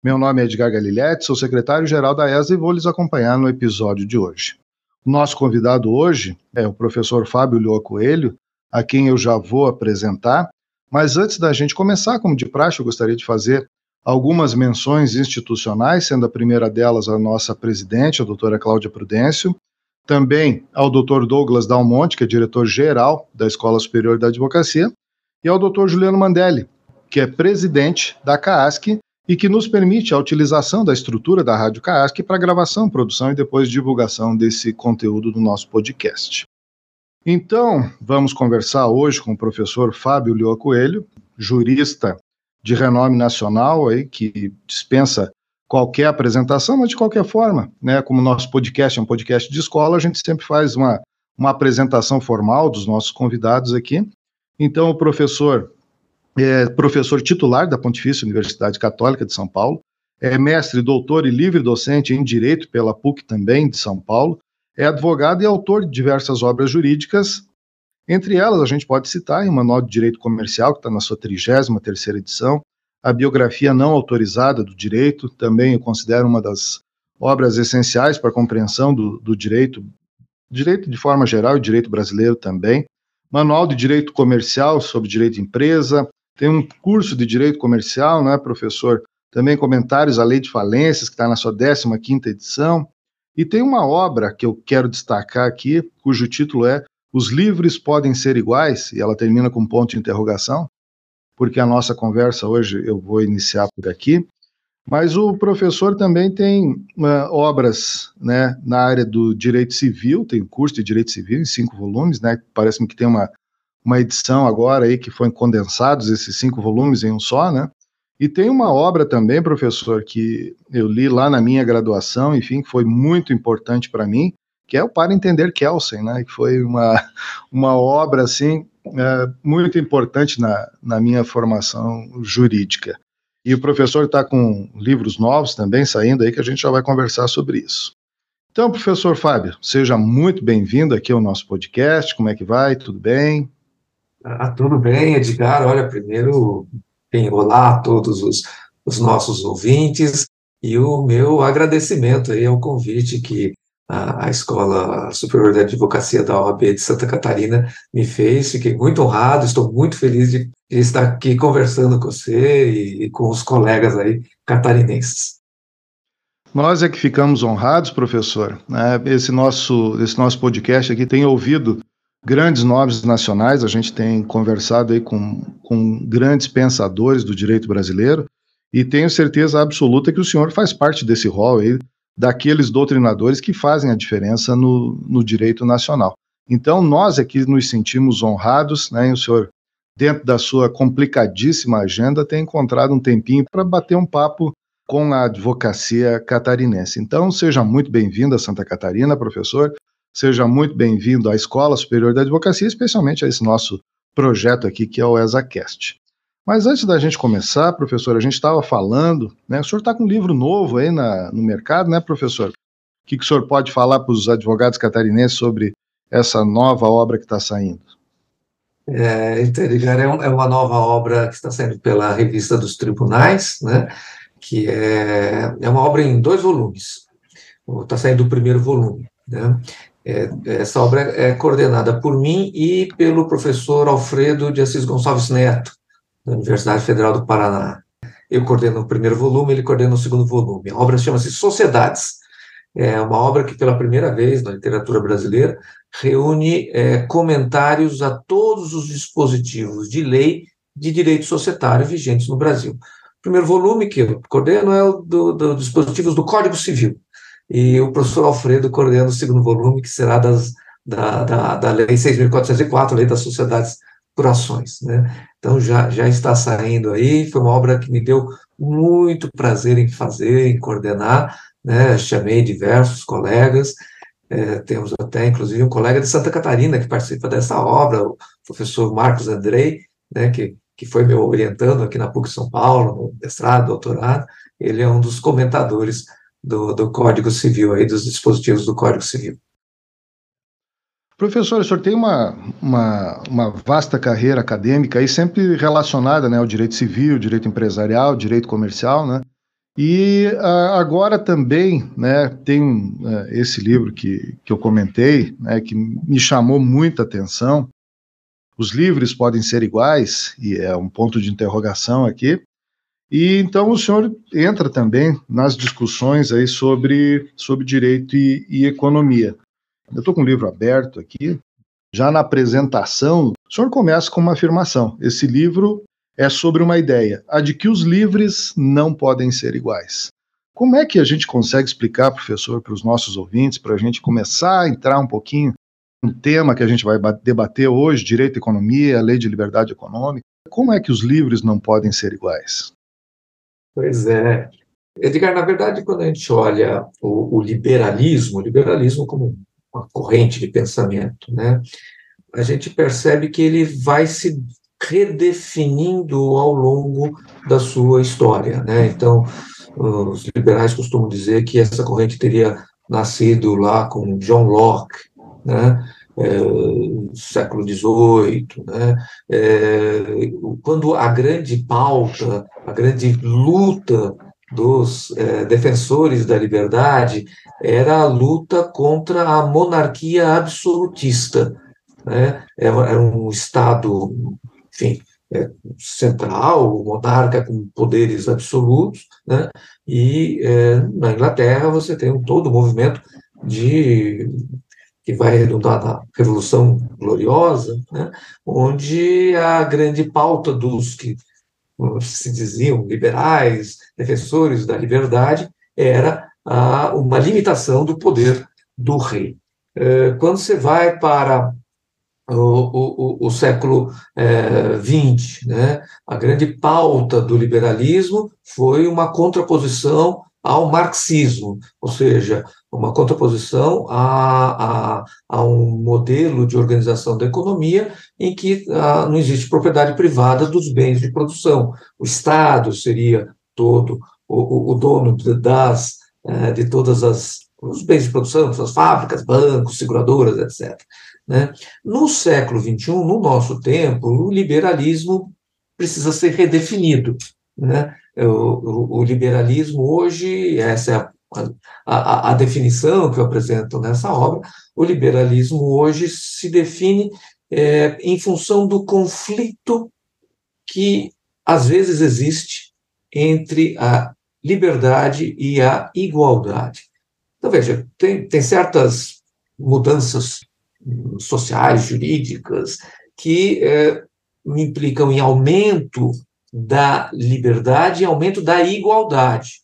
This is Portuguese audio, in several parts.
Meu nome é Edgar Galiletti, sou secretário-geral da ESA e vou lhes acompanhar no episódio de hoje. Nosso convidado hoje é o professor Fábio Lioa Coelho, a quem eu já vou apresentar, mas antes da gente começar, como de praxe, eu gostaria de fazer algumas menções institucionais, sendo a primeira delas a nossa presidente, a doutora Cláudia Prudêncio, também ao doutor Douglas Dalmonte, que é diretor-geral da Escola Superior da Advocacia, e ao doutor Juliano Mandelli, que é presidente da CAASC e que nos permite a utilização da estrutura da Rádio CAASC para gravação, produção e depois divulgação desse conteúdo do nosso podcast. Então, vamos conversar hoje com o professor Fábio Lioa Coelho, jurista de renome nacional, aí, que dispensa qualquer apresentação, mas de qualquer forma, né, como nosso podcast é um podcast de escola, a gente sempre faz uma, uma apresentação formal dos nossos convidados aqui. Então, o professor é professor titular da Pontifícia Universidade Católica de São Paulo, é mestre, doutor e livre docente em Direito pela PUC também de São Paulo, é advogado e autor de diversas obras jurídicas, entre elas a gente pode citar em Manual de Direito Comercial, que está na sua 33ª edição, a biografia não autorizada do direito, também eu considero uma das obras essenciais para a compreensão do, do direito, direito de forma geral e direito brasileiro também, Manual de Direito Comercial sobre Direito de Empresa, tem um curso de Direito Comercial, não é, professor? Também comentários à Lei de Falências, que está na sua 15ª edição. E tem uma obra que eu quero destacar aqui, cujo título é Os Livres Podem Ser Iguais, e ela termina com um ponto de interrogação, porque a nossa conversa hoje eu vou iniciar por aqui. Mas o professor também tem uh, obras né, na área do direito civil, tem curso de direito civil em cinco volumes, né? Parece-me que tem uma uma edição agora aí que foi condensados esses cinco volumes em um só, né? E tem uma obra também, professor, que eu li lá na minha graduação, enfim, que foi muito importante para mim, que é o Para Entender Kelsen, né? Que foi uma, uma obra, assim, é, muito importante na, na minha formação jurídica. E o professor está com livros novos também saindo aí, que a gente já vai conversar sobre isso. Então, professor Fábio, seja muito bem-vindo aqui ao nosso podcast. Como é que vai? Tudo bem? Ah, tudo bem, Edgar. Olha, primeiro, bem, olá a todos os, os nossos ouvintes e o meu agradecimento aí ao convite que a, a Escola Superior de Advocacia da OAB de Santa Catarina me fez. Fiquei muito honrado, estou muito feliz de, de estar aqui conversando com você e, e com os colegas aí catarinenses. Nós é que ficamos honrados, professor. Né? Esse nosso, esse nosso podcast aqui tem ouvido grandes nomes nacionais, a gente tem conversado aí com, com grandes pensadores do direito brasileiro, e tenho certeza absoluta que o senhor faz parte desse rol aí, daqueles doutrinadores que fazem a diferença no, no direito nacional. Então, nós aqui nos sentimos honrados, né, e o senhor, dentro da sua complicadíssima agenda, tem encontrado um tempinho para bater um papo com a advocacia catarinense. Então, seja muito bem-vindo a Santa Catarina, professor. Seja muito bem-vindo à Escola Superior da Advocacia, especialmente a esse nosso projeto aqui, que é o ESACast. Mas antes da gente começar, professor, a gente estava falando, né? O senhor está com um livro novo aí na, no mercado, né, professor? O que, que o senhor pode falar para os advogados catarinenses sobre essa nova obra que está saindo? É, então, Edgar, é, é uma nova obra que está saindo pela Revista dos Tribunais, né? Que é, é uma obra em dois volumes. Está saindo o primeiro volume. Né? É, essa obra é coordenada por mim e pelo professor Alfredo de Assis Gonçalves Neto, da Universidade Federal do Paraná. Eu coordeno o primeiro volume, ele coordena o segundo volume. A obra chama-se Sociedades. É uma obra que, pela primeira vez na literatura brasileira, reúne é, comentários a todos os dispositivos de lei de direito societário vigentes no Brasil. O primeiro volume que eu coordeno é o dos do dispositivos do Código Civil e o professor Alfredo coordena o segundo volume, que será das, da, da, da Lei 6.404, Lei das Sociedades por Ações. Né? Então, já, já está saindo aí, foi uma obra que me deu muito prazer em fazer, em coordenar, né, chamei diversos colegas, é, temos até, inclusive, um colega de Santa Catarina que participa dessa obra, o professor Marcos Andrei, né, que, que foi meu orientando aqui na PUC São Paulo, no mestrado, doutorado, ele é um dos comentadores do, do Código Civil, aí, dos dispositivos do Código Civil. Professor, o senhor tem uma, uma, uma, vasta carreira acadêmica aí sempre relacionada né, ao direito civil, direito empresarial, direito comercial, né? E uh, agora também né, tem uh, esse livro que, que eu comentei, né, que me chamou muita atenção. Os livros podem ser iguais, e é um ponto de interrogação aqui. E então o senhor entra também nas discussões aí sobre, sobre direito e, e economia. Eu estou com o livro aberto aqui. Já na apresentação, o senhor começa com uma afirmação. Esse livro é sobre uma ideia, a de que os livres não podem ser iguais. Como é que a gente consegue explicar, professor, para os nossos ouvintes, para a gente começar a entrar um pouquinho no tema que a gente vai debater hoje, direito à economia, lei de liberdade econômica, como é que os livres não podem ser iguais? Pois é. Edgar, na verdade, quando a gente olha o, o liberalismo, o liberalismo como uma corrente de pensamento, né? A gente percebe que ele vai se redefinindo ao longo da sua história, né? Então, os liberais costumam dizer que essa corrente teria nascido lá com John Locke, né? É, século XVIII, né? É, quando a grande pauta, a grande luta dos é, defensores da liberdade era a luta contra a monarquia absolutista. Né? Era um Estado, enfim, é, central, monarca com poderes absolutos, né? e é, na Inglaterra você tem um todo o movimento de que vai redundar na Revolução Gloriosa, né? onde a grande pauta dos que se diziam liberais, defensores da liberdade, era a, uma limitação do poder do rei. É, quando você vai para o, o, o século XX, é, né, a grande pauta do liberalismo foi uma contraposição ao marxismo, ou seja, uma contraposição a, a, a um modelo de organização da economia em que a, ah, não existe propriedade privada dos bens de produção. O Estado seria todo o, o dono das, é, de todas as os bens de produção, as fábricas, bancos, seguradoras, etc. Né? No século XXI, no nosso tempo, o liberalismo precisa ser redefinido. Né? O, o, o liberalismo hoje, essa é a, a, a, definição que eu apresento nessa obra, o liberalismo hoje se define é, em função do conflito que às vezes existe entre a liberdade e a igualdade. Então, veja, tem, tem certas mudanças sociais, jurídicas, que é, implicam em aumento da liberdade e aumento da igualdade.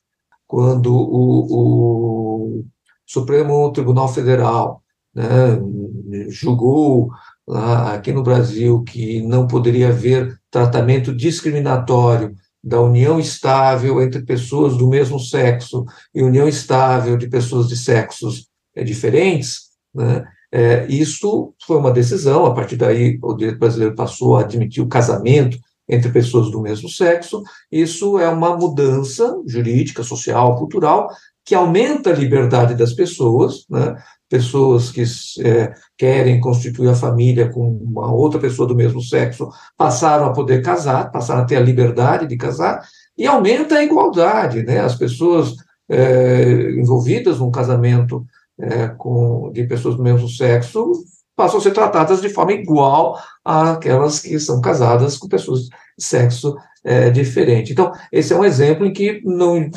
Quando o, o Supremo Tribunal Federal né, julgou lá, aqui no Brasil que não poderia haver tratamento discriminatório da união estável entre pessoas do mesmo sexo e união estável de pessoas de sexos é, diferentes, né, é, isso foi uma decisão, a partir daí o direito brasileiro passou a admitir o casamento entre pessoas do mesmo sexo. Isso é uma mudança jurídica, social, cultural, que aumenta a liberdade das pessoas, né? pessoas que é, querem constituir a família com uma outra pessoa do mesmo sexo passaram a poder casar, passaram a ter a liberdade de casar, e aumenta a igualdade, né? As pessoas é, envolvidas num casamento é, com, de pessoas do mesmo sexo passam a ser tratadas de forma igual àquelas que são casadas com pessoas de sexo é, diferente. Então, esse é um exemplo em que não,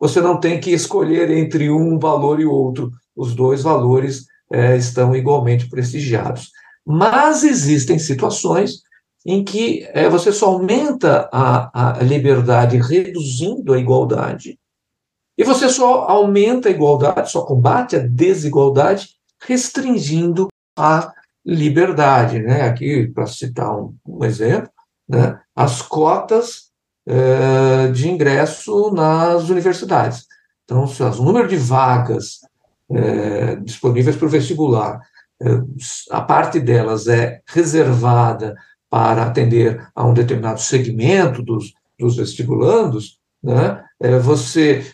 você não tem que escolher entre um valor e outro. Os dois valores é, estão igualmente prestigiados. Mas existem situações em que é, você só aumenta a, a liberdade reduzindo a igualdade, e você só aumenta a igualdade, só combate a desigualdade, restringindo a liberdade. Né? Aqui, para citar um, um exemplo, né? as cotas eh, de ingresso nas universidades. Então, o número de vagas é, disponíveis para o vestibular, é, a parte delas é reservada para atender a um determinado segmento dos, dos vestibulandos, né? Você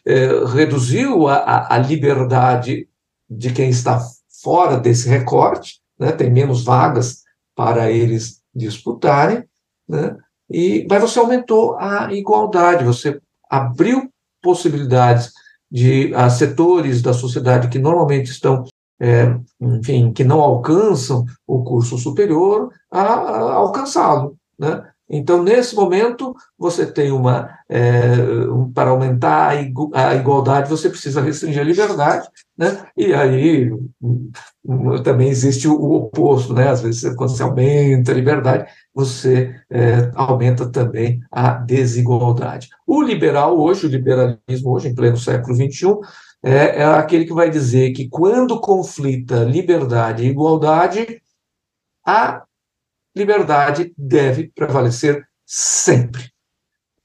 reduziu a, a, liberdade de quem está fora desse recorte, né? tem menos vagas para eles disputarem, né? e, mas você aumentou a igualdade, você abriu possibilidades de a setores da sociedade que normalmente estão, é, enfim, que não alcançam o curso superior, a, a alcançá-lo. Né? Então, nesse momento, você tem uma. É, um, para aumentar a, igualdade, você precisa restringir a liberdade, né? e aí também existe o, oposto, né? às vezes, quando você aumenta a liberdade, você é, aumenta também a desigualdade. O liberal hoje, o liberalismo hoje, em pleno século XXI, é, é aquele que vai dizer que quando conflita liberdade e igualdade, a liberdade deve prevalecer sempre.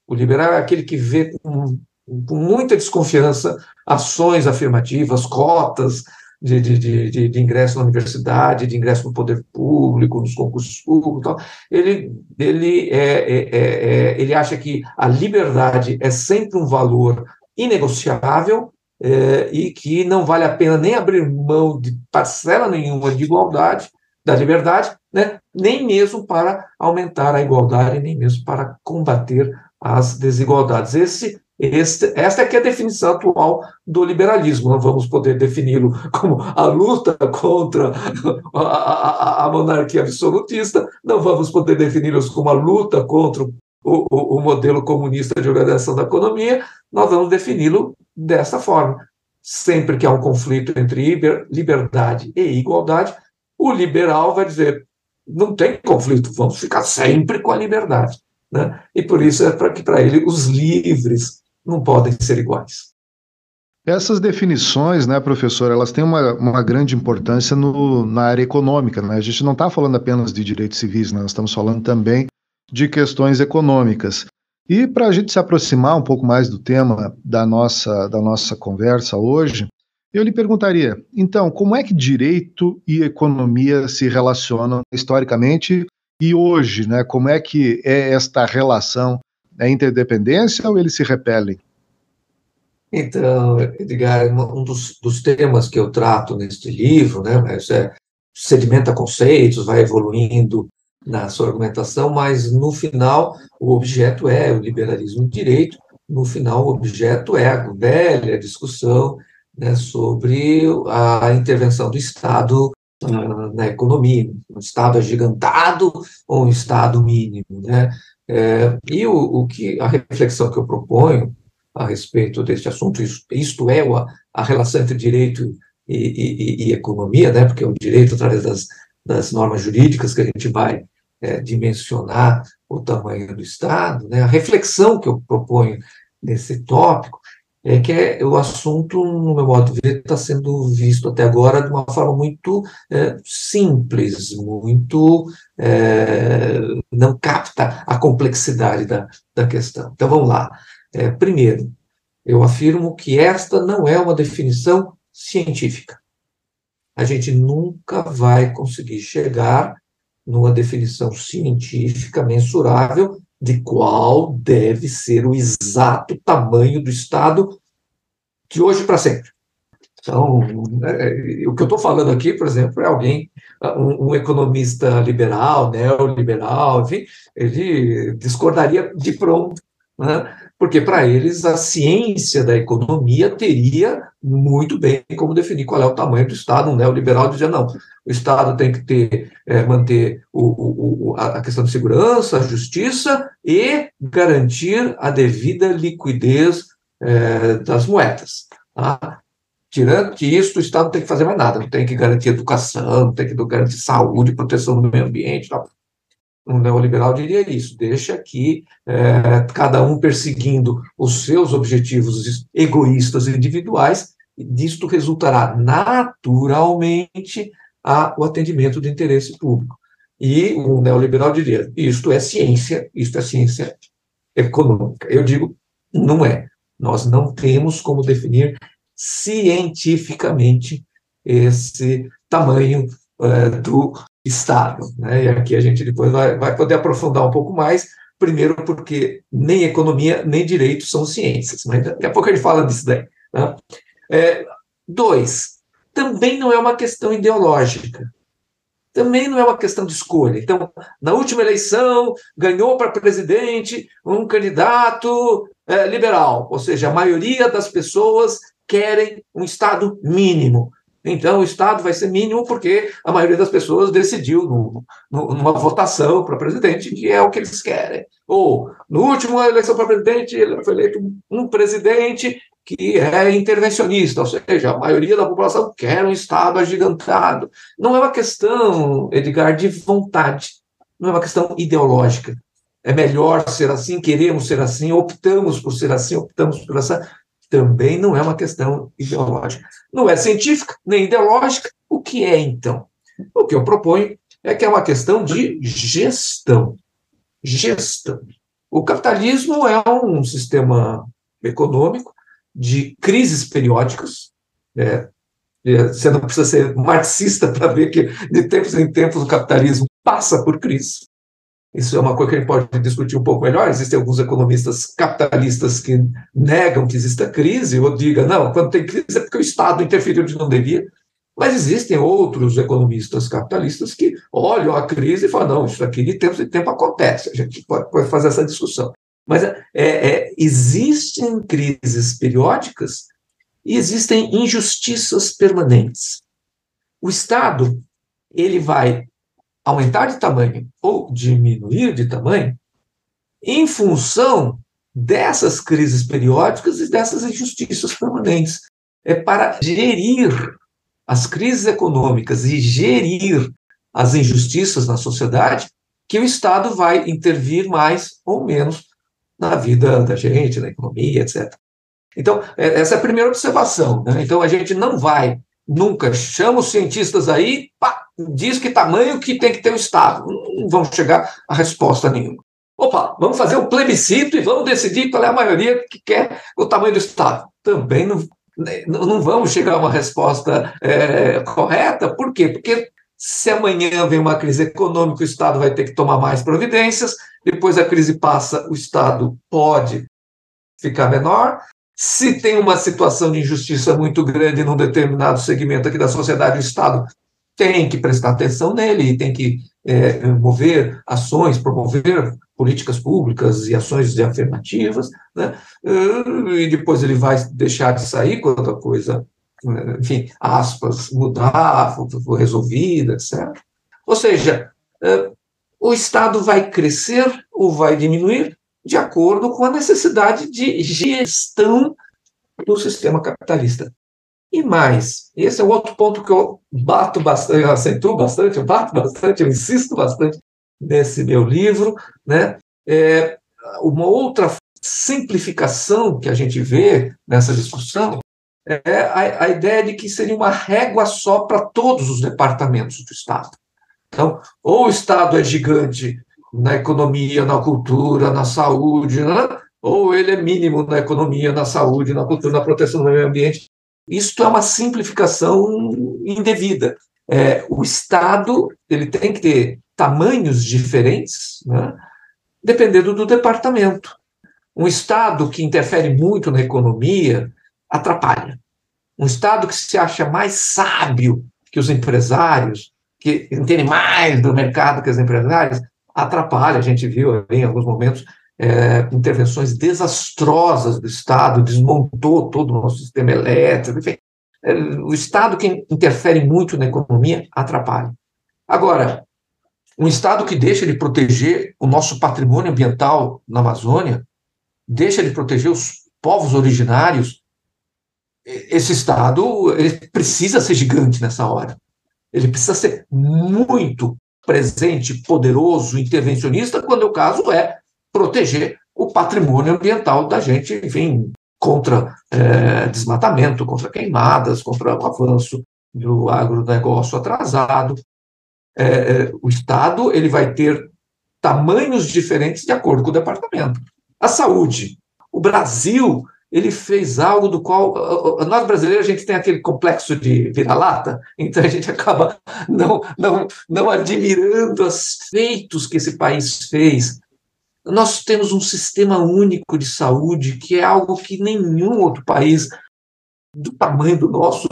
O liberal é aquele que vê com, com muita desconfiança ações afirmativas, cotas de, de, de, de, ingresso na universidade, de ingresso no poder público, nos concursos públicos. Tal. Ele, ele, é, é, é, é, ele acha que a liberdade é sempre um valor inegociável é, e que não vale a pena nem abrir mão de parcela nenhuma de igualdade, da liberdade, né, nem mesmo para aumentar a igualdade, nem mesmo para combater as desigualdades. Esse, esta é é a definição atual do liberalismo. Não vamos poder defini-lo como a luta contra a, a, a, monarquia absolutista, não vamos poder defini-los como a luta contra o, o, o modelo comunista de organização da economia, nós vamos defini-lo dessa forma. Sempre que há um conflito entre liberdade e igualdade, o liberal vai dizer: não tem conflito, vamos ficar sempre com a liberdade. Né? E por isso é para que para ele os livres não podem ser iguais. Essas definições, né, professor, elas têm uma, uma grande importância no, na área econômica. Né? A gente não está falando apenas de direitos civis, né? nós estamos falando também de questões econômicas. E para a gente se aproximar um pouco mais do tema da nossa, da nossa conversa hoje, eu lhe perguntaria, então, como é que direito e economia se relacionam historicamente e hoje, né? Como é que é esta relação? É interdependência ou eles se repelem? Então, Edgar, um dos, dos temas que eu trato neste livro, né, mas é, sedimenta conceitos, vai evoluindo na sua argumentação, mas no final o objeto é o liberalismo do direito, no final o objeto é a velha discussão né, sobre a intervenção do Estado na economia, um Estado agigantado ou um Estado mínimo. Né? É, e o, o, que a reflexão que eu proponho a respeito deste assunto, isto é a, a, relação entre direito e, e, e, economia, né, porque é o direito, através das, das normas jurídicas, que a gente vai é, dimensionar o tamanho do Estado, né, a reflexão que eu proponho nesse tópico é que é, o assunto, no meu modo de ver, está sendo visto até agora de uma forma muito é, simples, muito. É, não capta a complexidade da, da questão. Então vamos lá. É, primeiro, eu afirmo que esta não é uma definição científica. A gente nunca vai conseguir chegar numa definição científica mensurável de qual deve ser o exato tamanho do Estado de hoje para sempre. Então, é, é, o que eu estou falando aqui, por exemplo, é alguém, um, um, economista liberal, neoliberal, enfim, ele discordaria de pronto, né? Porque para eles a ciência da economia teria muito bem como definir qual é o tamanho do Estado. Um neoliberal dizia, não, o Estado tem que ter, é, manter o, o, a questão de segurança, a justiça e garantir a devida liquidez é, das moedas. Tá? Tirando que isso, o Estado não tem que fazer mais nada, não tem que garantir educação, não tem que garantir saúde, proteção do meio ambiente. Tal. Um neoliberal diria isso, deixa que é, cada um perseguindo os seus objetivos egoístas individuais, disto resultará naturalmente a, o atendimento do interesse público. E o neoliberal diria: isto é ciência, isto é ciência econômica. Eu digo: não é. Nós não temos como definir cientificamente esse tamanho é, do Estado. Né? E aqui a gente depois vai, vai poder aprofundar um pouco mais, primeiro porque nem economia nem direito são ciências, mas daqui a pouco a gente fala disso daí. Né? É, dois, também não é uma questão ideológica também não é uma questão de escolha. Então, na última eleição, ganhou para presidente um candidato é, liberal, ou seja, a maioria das pessoas querem um Estado mínimo. Então, o Estado vai ser mínimo porque a maioria das pessoas decidiu no, no, numa votação para presidente que é o que eles querem. Ou, no último eleição para presidente, ele foi eleito um presidente que é intervencionista, ou seja, a maioria da população quer um Estado agigantado. Não é uma questão, Edgar, de vontade, não é uma questão ideológica. É melhor ser assim, queremos ser assim, optamos por ser assim, optamos por essa. Também não é uma questão ideológica. Não é científica, nem ideológica. O que é, então? O que eu proponho é que é uma questão de gestão. Gestão. O capitalismo é um sistema econômico de crises periódicas. É, você não precisa ser marxista para ver que, de tempos em tempos, o capitalismo passa por crise. Isso é uma coisa que a gente pode discutir um pouco melhor. Existem alguns economistas capitalistas que negam que exista crise, ou digam, não, quando tem crise é porque o Estado interferiu onde não devia. Mas existem outros economistas capitalistas que olham a crise e falam, não, isso aqui de tempo em tempo acontece. A gente pode, pode fazer essa discussão. Mas é, é, existem crises periódicas e existem injustiças permanentes. O Estado ele vai aumentar de tamanho ou diminuir de tamanho em função dessas crises periódicas e dessas injustiças permanentes. É para gerir as crises econômicas e gerir as injustiças na sociedade que o Estado vai intervir mais ou menos na vida da gente, na economia, etc. Então, é, essa é a primeira observação. Né? Então, a gente não vai, nunca chama os cientistas aí, pá, diz que tamanho que tem que ter o Estado. Não vamos chegar a resposta nenhuma. Opa, vamos fazer um plebiscito e vamos decidir qual é a maioria que quer o tamanho do Estado. Também não, não vamos chegar a uma resposta é, correta. Por quê? Porque se amanhã vem uma crise econômica, o Estado vai ter que tomar mais providências, depois a crise passa, o Estado pode ficar menor. Se tem uma situação de injustiça muito grande num determinado segmento aqui da sociedade, o Estado tem que prestar atenção nele, tem que é, mover ações, promover políticas públicas e ações afirmativas, né? e depois ele vai deixar de sair quando a coisa enfim, aspas, mudar, for resolvida, etc. Ou seja, o Estado vai crescer ou vai diminuir de acordo com a necessidade de gestão do sistema capitalista. E mais, esse é o outro ponto que eu bato bastante, eu acentuo bastante, eu bato bastante, eu insisto bastante nesse meu livro, né? É uma outra simplificação que a gente vê nessa discussão é a, a ideia de que seria uma régua só para todos os departamentos do Estado. Então, ou o Estado é gigante na economia, na cultura, na saúde, né? ou ele é mínimo na economia, na saúde, na cultura, na proteção do meio ambiente. Isto é uma simplificação indevida. É, o Estado ele tem que ter tamanhos diferentes, né? dependendo do departamento. Um Estado que interfere muito na economia, atrapalha. Um Estado que se acha mais sábio que os empresários, que entende mais do mercado que os empresários, atrapalha. A gente viu em alguns momentos é, intervenções desastrosas do Estado, desmontou todo o nosso sistema elétrico, enfim. É, o Estado que interfere muito na economia atrapalha. Agora, um Estado que deixa de proteger o nosso patrimônio ambiental na Amazônia, deixa de proteger os povos originários, esse Estado ele precisa ser gigante nessa hora. Ele precisa ser muito presente, poderoso, intervencionista, quando o caso é proteger o patrimônio ambiental da gente, enfim, contra é, desmatamento, contra queimadas, contra o avanço do agronegócio atrasado. É, é, o Estado ele vai ter tamanhos diferentes de acordo com o departamento. A saúde. O Brasil ele fez algo do qual nós brasileiros a gente tem aquele complexo de vira-lata, então a gente acaba não, não, não admirando os feitos que esse país fez. Nós temos um sistema único de saúde que é algo que nenhum outro país do tamanho do nosso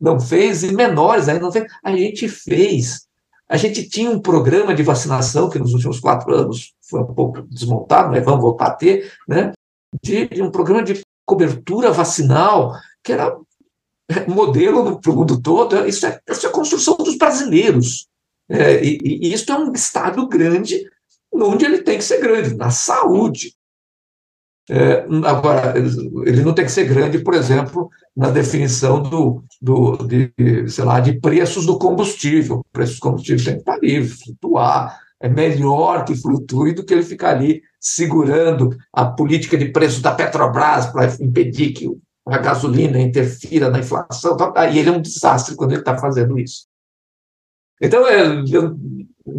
não fez, e menores ainda não fez. A gente fez. A gente tinha um programa de vacinação que nos últimos quatro anos foi um pouco desmontado, mas vamos voltar a ter, né? De, de um programa de cobertura vacinal que era modelo para o mundo todo. Isso é, isso é construção dos brasileiros. É, e, e isso é um Estado grande, onde ele tem que ser grande, na saúde. É, agora, ele não tem que ser grande, por exemplo, na definição do, do de, sei lá, de preços do combustível. O preço do combustível tem que estar livre, flutuar. É melhor que flutue do que ele ficar ali segurando a política de preço da Petrobras para impedir que a gasolina interfira na inflação. E ele é um desastre quando ele está fazendo isso. Então, é, eu,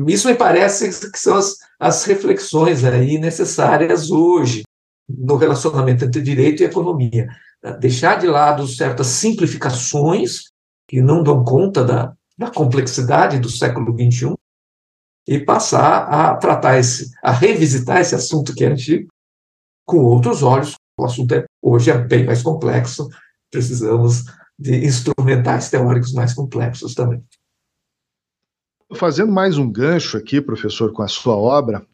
isso me parece que são as, as reflexões aí necessárias hoje no relacionamento entre direito e economia. Deixar de lado certas simplificações que não dão conta da, da complexidade do século XXI e passar a tratar esse, a revisitar esse assunto que é antigo com outros olhos. O assunto é, hoje é bem mais complexo, precisamos de instrumentais teóricos mais complexos também. Fazendo mais um gancho aqui, professor, com a sua obra,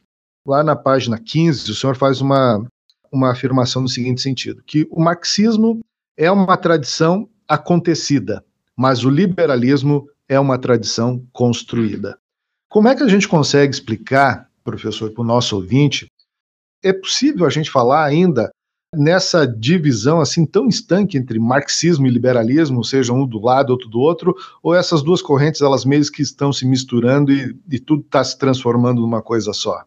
lá na página 15, o senhor faz uma, uma afirmação no seguinte sentido: que o marxismo é uma tradição acontecida, mas o liberalismo é uma tradição construída. Como é que a gente consegue explicar, professor, para o nosso ouvinte, é possível a gente falar ainda nessa divisão assim tão estanque entre marxismo e liberalismo, seja um do lado, outro do outro, ou essas duas correntes elas mesmo que estão se misturando e, e tudo está se transformando numa coisa só?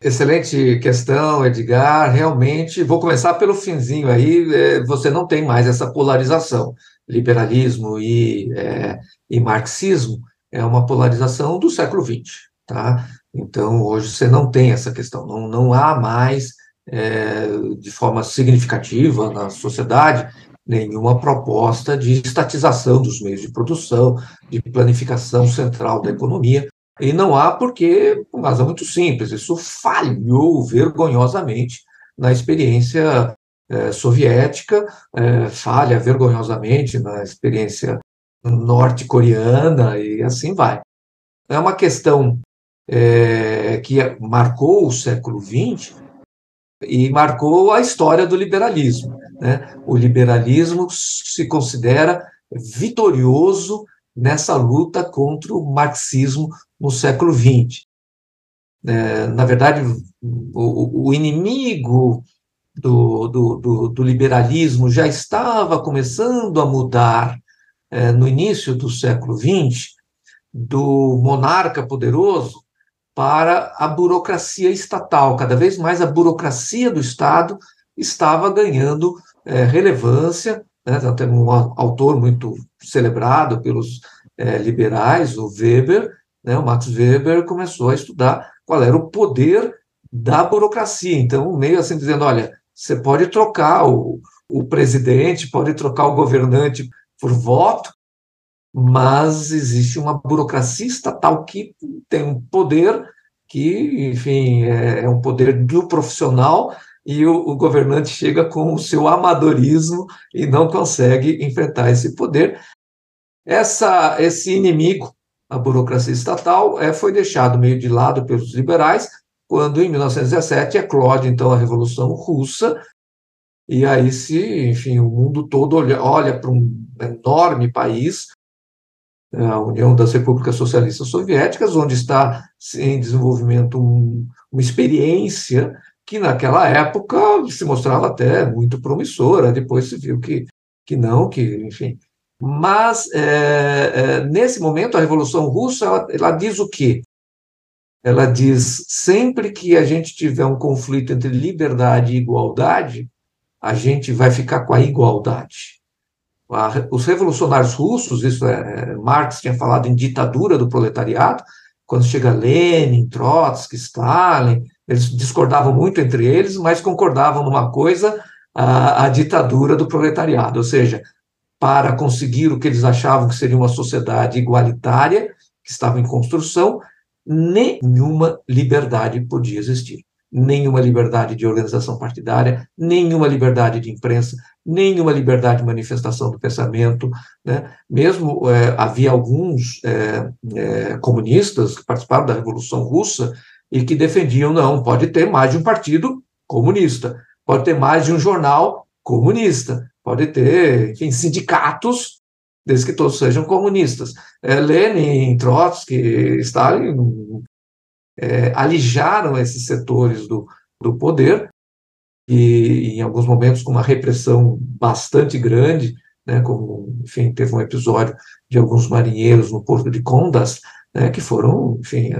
Excelente questão, Edgar. Realmente, vou começar pelo finzinho aí. É, você não tem mais essa polarização, liberalismo e, é, e marxismo é uma polarização do século XX, tá? Então, hoje você não tem essa questão, não, não há mais, é, de forma significativa na sociedade, nenhuma proposta de estatização dos meios de produção, de planificação central da economia, e não há porque, por razão muito simples, isso falhou vergonhosamente na experiência é, soviética, é, falha vergonhosamente na experiência norte-coreana e assim vai. É uma questão é, que marcou o século XX e marcou a história do liberalismo. Né? O liberalismo se considera vitorioso nessa luta contra o marxismo no século XX. É, na verdade, o, o inimigo do, do, do, do, liberalismo já estava começando a mudar é, no início do século XX, do monarca poderoso para a burocracia estatal. Cada vez mais a burocracia do Estado estava ganhando é, relevância. Né? Então, tem um autor muito celebrado pelos é, liberais, o Weber, né? o Max Weber, começou a estudar qual era o poder da burocracia. Então, meio assim dizendo, olha, você pode trocar o, o presidente, pode trocar o governante por voto, mas existe uma burocracia estatal que tem um poder que, enfim, é, é um poder do profissional e o, o, governante chega com o seu amadorismo e não consegue enfrentar esse poder. Essa, esse inimigo, a burocracia estatal, é, foi deixado meio de lado pelos liberais, quando em 1917 eclode então a Revolução Russa, e aí se, enfim, o mundo todo olha, olha para um enorme país, a União das Repúblicas Socialistas Soviéticas, onde está em desenvolvimento um, uma experiência que naquela época se mostrava até muito promissora, depois se viu que, que não, que, enfim. Mas, é, é, nesse momento, a Revolução Russa, ela, ela diz o quê? Ela diz, sempre que a gente tiver um conflito entre liberdade e igualdade, a gente vai ficar com a igualdade. Os revolucionários russos, isso é, é, Marx tinha falado em ditadura do proletariado, quando chega Lenin, Trotsky, Stalin, Eles discordavam muito entre eles, mas concordavam numa coisa, a, a ditadura do proletariado, ou seja, para conseguir o que eles achavam que seria uma sociedade igualitária, que estava em construção, nenhuma liberdade podia existir. Nenhuma liberdade de organização partidária, nenhuma liberdade de imprensa, nenhuma liberdade de manifestação do pensamento. Né? Mesmo é, havia alguns é, é, comunistas que participaram da Revolução Russa e que defendiam, não, pode ter mais de um partido comunista, pode ter mais de um jornal comunista, pode ter, enfim, sindicatos desde que todos sejam comunistas. É, Lenin, Trotsky, Stalin é, alijaram esses setores do, do poder e, em alguns momentos, com uma repressão bastante grande, né, como, enfim, teve um episódio de alguns marinheiros no porto de Condas, né, que foram, enfim,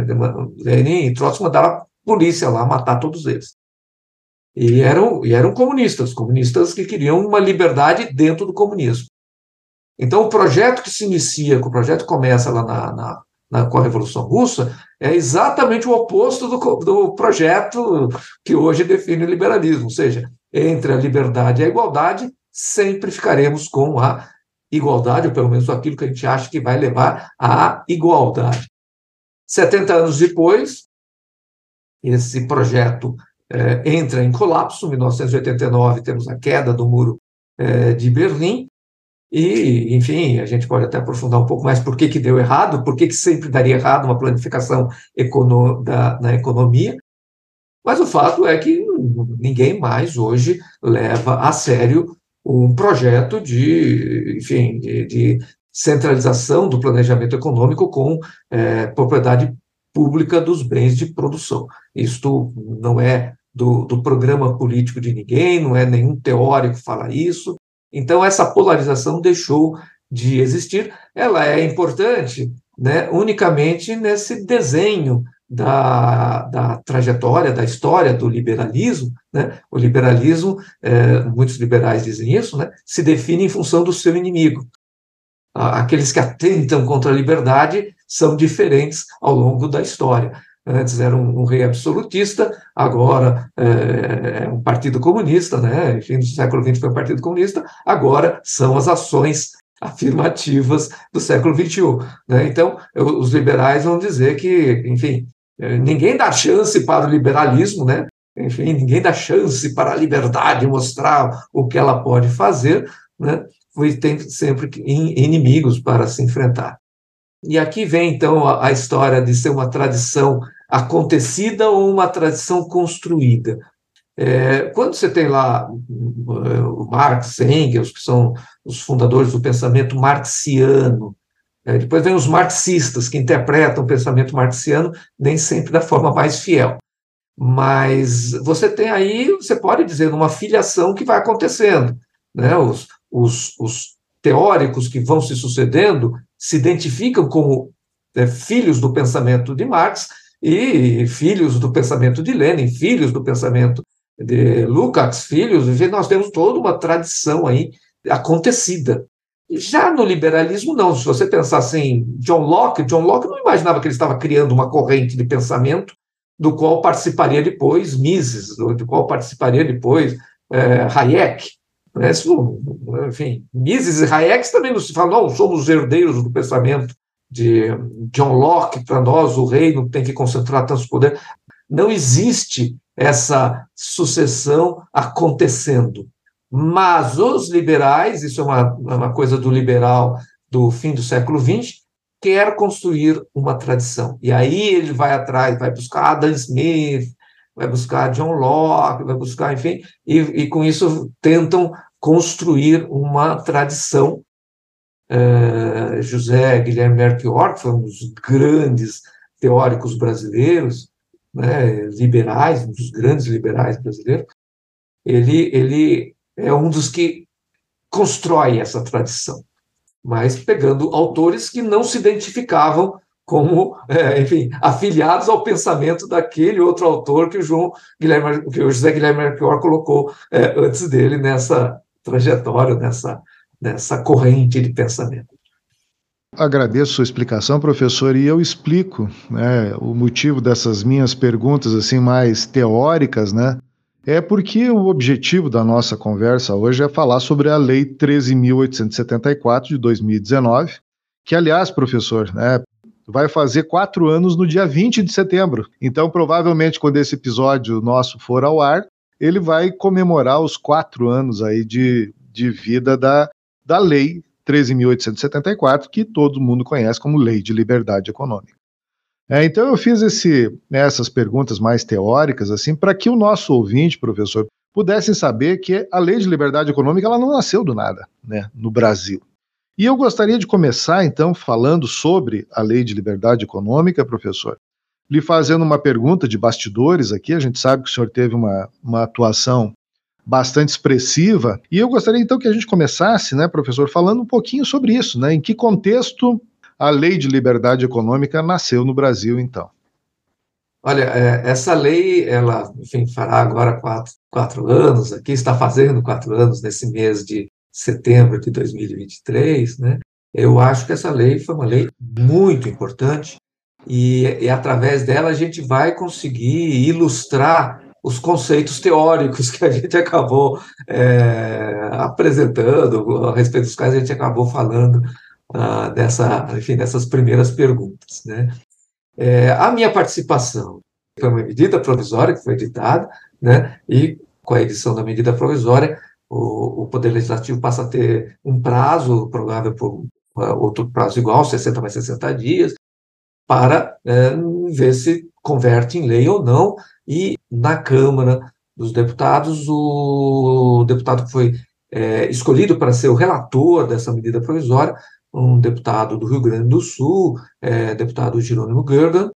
Lenin e Trotsky mandaram a polícia lá matar todos eles. E eram, e eram comunistas, comunistas que queriam uma liberdade dentro do comunismo. Então, o projeto que se inicia, o projeto começa lá na, na, na, com a Revolução Russa, é exatamente o oposto do, do projeto que hoje define o liberalismo, ou seja, entre a liberdade e a igualdade, sempre ficaremos com a igualdade, ou pelo menos aquilo que a gente acha que vai levar à igualdade. 70 anos depois, esse projeto é, entra em colapso. Em 1989, temos a queda do Muro é, de Berlim, e, enfim, a gente pode até aprofundar um pouco mais por que, que deu errado, por que, que sempre daria errado uma planificação econo da, na economia. Mas o fato é que ninguém mais hoje leva a sério um projeto de, enfim, de, de centralização do planejamento econômico com é, propriedade pública dos bens de produção. Isto não é do, do programa político de ninguém, não é nenhum teórico fala isso, então, essa polarização deixou de existir. Ela é importante né, unicamente nesse desenho da, da trajetória, da história do liberalismo. Né? O liberalismo, é, muitos liberais dizem isso, né, se define em função do seu inimigo. Aqueles que atentam contra a liberdade são diferentes ao longo da história. Antes era um, um rei absolutista, agora é, é, um partido comunista, né? Enfim, no século XX foi um partido comunista, agora são as ações afirmativas do século XXI. Né? Então, eu, os liberais vão dizer que, enfim, é, ninguém dá chance para o liberalismo, né? Enfim, ninguém dá chance para a liberdade mostrar o que ela pode fazer, né? E tem sempre inimigos para se enfrentar. E aqui vem, então, a, história de ser uma tradição acontecida ou uma tradição construída. É, quando você tem lá o Marx, Engels, que são os fundadores do pensamento marxiano, é, depois vem os marxistas, que interpretam o pensamento marxiano nem sempre da forma mais fiel. Mas você tem aí, você pode dizer, uma filiação que vai acontecendo. Né? Os, os, os teóricos que vão se sucedendo se identificam como é, filhos do pensamento de Marx e filhos do pensamento de Lenin, filhos do pensamento de Lukács, filhos, nós temos toda uma tradição aí acontecida. Já no liberalismo, não. Se você pensar assim, John Locke, John Locke não imaginava que ele estava criando uma corrente de pensamento do qual participaria depois Mises, do qual participaria depois é, Hayek. Né? enfim, Mises e Hayek também não se falam, não, somos herdeiros do pensamento de John Locke, para nós o reino tem que concentrar tanto poder. Não existe essa sucessão acontecendo. Mas os liberais, isso é uma, uma coisa do liberal do fim do século XX, quer construir uma tradição. E aí ele vai atrás, vai buscar Adam Smith, vai buscar John Locke, vai buscar, enfim, e, e com isso tentam construir uma tradição é, José Guilherme Melchior, que foi um dos grandes teóricos brasileiros, né, liberais, um dos grandes liberais brasileiros, ele, ele é um dos que constrói essa tradição, mas pegando autores que não se identificavam como, é, enfim, afiliados ao pensamento daquele outro autor que o João Guilherme, que o José Guilherme Melchior colocou é, antes dele nessa trajetória, nessa nessa corrente de pensamento. Agradeço sua explicação, professor, e eu explico né, o motivo dessas minhas perguntas assim mais teóricas, né? É porque o objetivo da nossa conversa hoje é falar sobre a Lei 13.874 de 2019, que, aliás, professor, né, vai fazer quatro anos no dia 20 de setembro. Então, provavelmente, quando esse episódio nosso for ao ar, ele vai comemorar os quatro anos aí de, de vida da, da Lei 13.874, que todo mundo conhece como Lei de Liberdade Econômica. É, então eu fiz esse, né, essas perguntas mais teóricas assim para que o nosso ouvinte, professor, pudesse saber que a Lei de Liberdade Econômica ela não nasceu do nada, né, no Brasil. E eu gostaria de começar então falando sobre a Lei de Liberdade Econômica, professor, lhe fazendo uma pergunta de bastidores aqui. A gente sabe que o senhor teve uma, uma atuação bastante expressiva. E eu gostaria então que a gente começasse, né, professor, falando um pouquinho sobre isso, né? Em que contexto a lei de liberdade econômica nasceu no Brasil, então? Olha, é, essa lei, ela, enfim, fará agora quatro, quatro anos, aqui está fazendo quatro anos nesse mês de setembro de 2023, né? Eu acho que essa lei foi uma lei muito importante e, e através dela a gente vai conseguir ilustrar os conceitos teóricos que a gente acabou é, apresentando, a respeito dos quais a gente acabou falando ah, dessa, enfim, dessas primeiras perguntas. Né? É, a minha participação foi uma medida provisória que foi editada, né, e com a edição da medida provisória, o, o Poder Legislativo passa a ter um prazo, provável por uh, outro prazo igual, 60 mais 60 dias, para é, ver se converte em lei ou não, e na Câmara dos Deputados, o deputado que foi é, escolhido para ser o relator dessa medida provisória, um deputado do Rio Grande do Sul, deputado Jerônimo Gergan,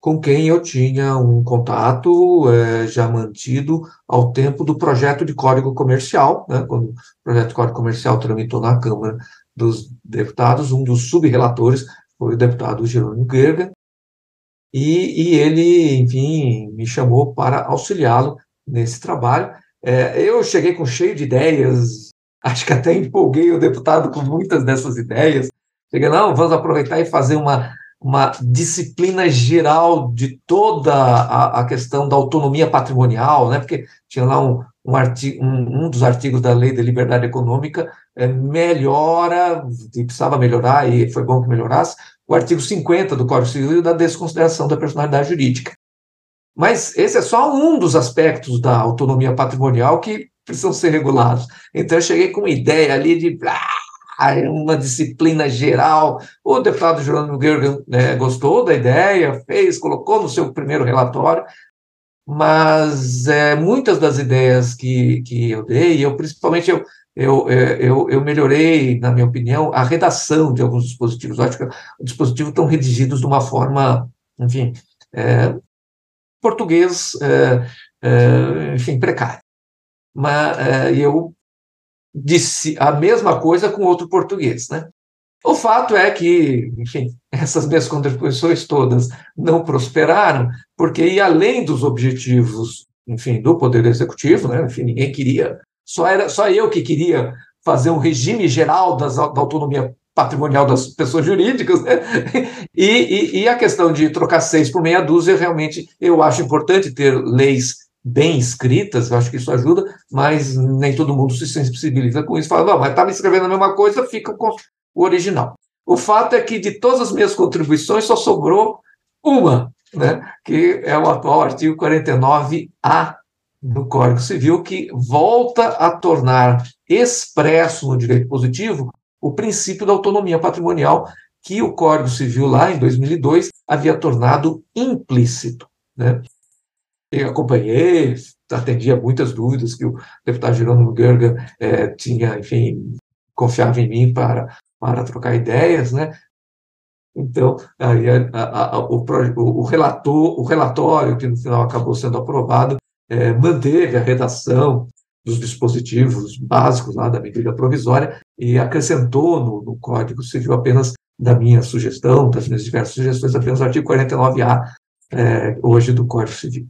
com quem eu tinha um contato é, já mantido ao tempo do projeto de Código Comercial, né, quando o projeto de Código Comercial tramitou na Câmara dos Deputados, um dos subrelatores foi o deputado Jerônimo Gergan, e, e ele, enfim, me chamou para auxiliá-lo nesse trabalho. É, eu cheguei com cheio de ideias, acho que até empolguei o deputado com muitas dessas ideias. Cheguei, não, vamos aproveitar e fazer uma, uma disciplina geral de toda a, a questão da autonomia patrimonial, né? porque tinha lá um, um, artigo, um, um dos artigos da Lei de Liberdade Econômica é, melhora, e precisava melhorar, e foi bom que melhorasse, o artigo 50 do Código Civil da desconsideração da personalidade jurídica. Mas esse é só um dos aspectos da autonomia patrimonial que precisam ser regulados. Então eu cheguei com uma ideia ali de ah, uma disciplina geral. O deputado Jerônimo Gergen né, gostou da ideia, fez, colocou no seu primeiro relatório, mas é, muitas das ideias que, que eu dei, eu principalmente eu, eu, é, eu, eu melhorei, na minha opinião, a redação de alguns dispositivos. Eu acho que os dispositivos estão redigidos de uma forma, enfim, é, português, é, é, enfim, precário. Mas é, eu disse a mesma coisa com outro português, né? O fato é que, enfim, essas minhas contribuições todas não prosperaram, porque, e além dos objetivos, enfim, do Poder Executivo, né, enfim, ninguém queria só, era, só eu que queria fazer um regime geral das, da autonomia patrimonial das pessoas jurídicas, né? e, e, e, a questão de trocar seis por meia dúzia, realmente eu acho importante ter leis bem escritas, eu acho que isso ajuda, mas nem todo mundo se sensibiliza com isso, fala, não, mas está me escrevendo a mesma coisa, fica com o original. O fato é que de todas as minhas contribuições só sobrou uma, né, que é o atual artigo 49A do Código Civil que volta a tornar expresso no direito positivo o princípio da autonomia patrimonial que o Código Civil lá em 2002 havia tornado implícito, né? Eu acompanhei, atendia muitas dúvidas que o deputado Jerônimo Gerga eh, tinha, enfim, confiava em mim para, para trocar ideias, né? Então, aí a, a, o, o, relator, o relatório, que no final acabou sendo aprovado, é, manteve a redação dos dispositivos básicos lá da medida provisória e acrescentou no, no Código Civil apenas da minha sugestão, das minhas diversas sugestões, apenas o artigo 49A é, hoje do Código Civil.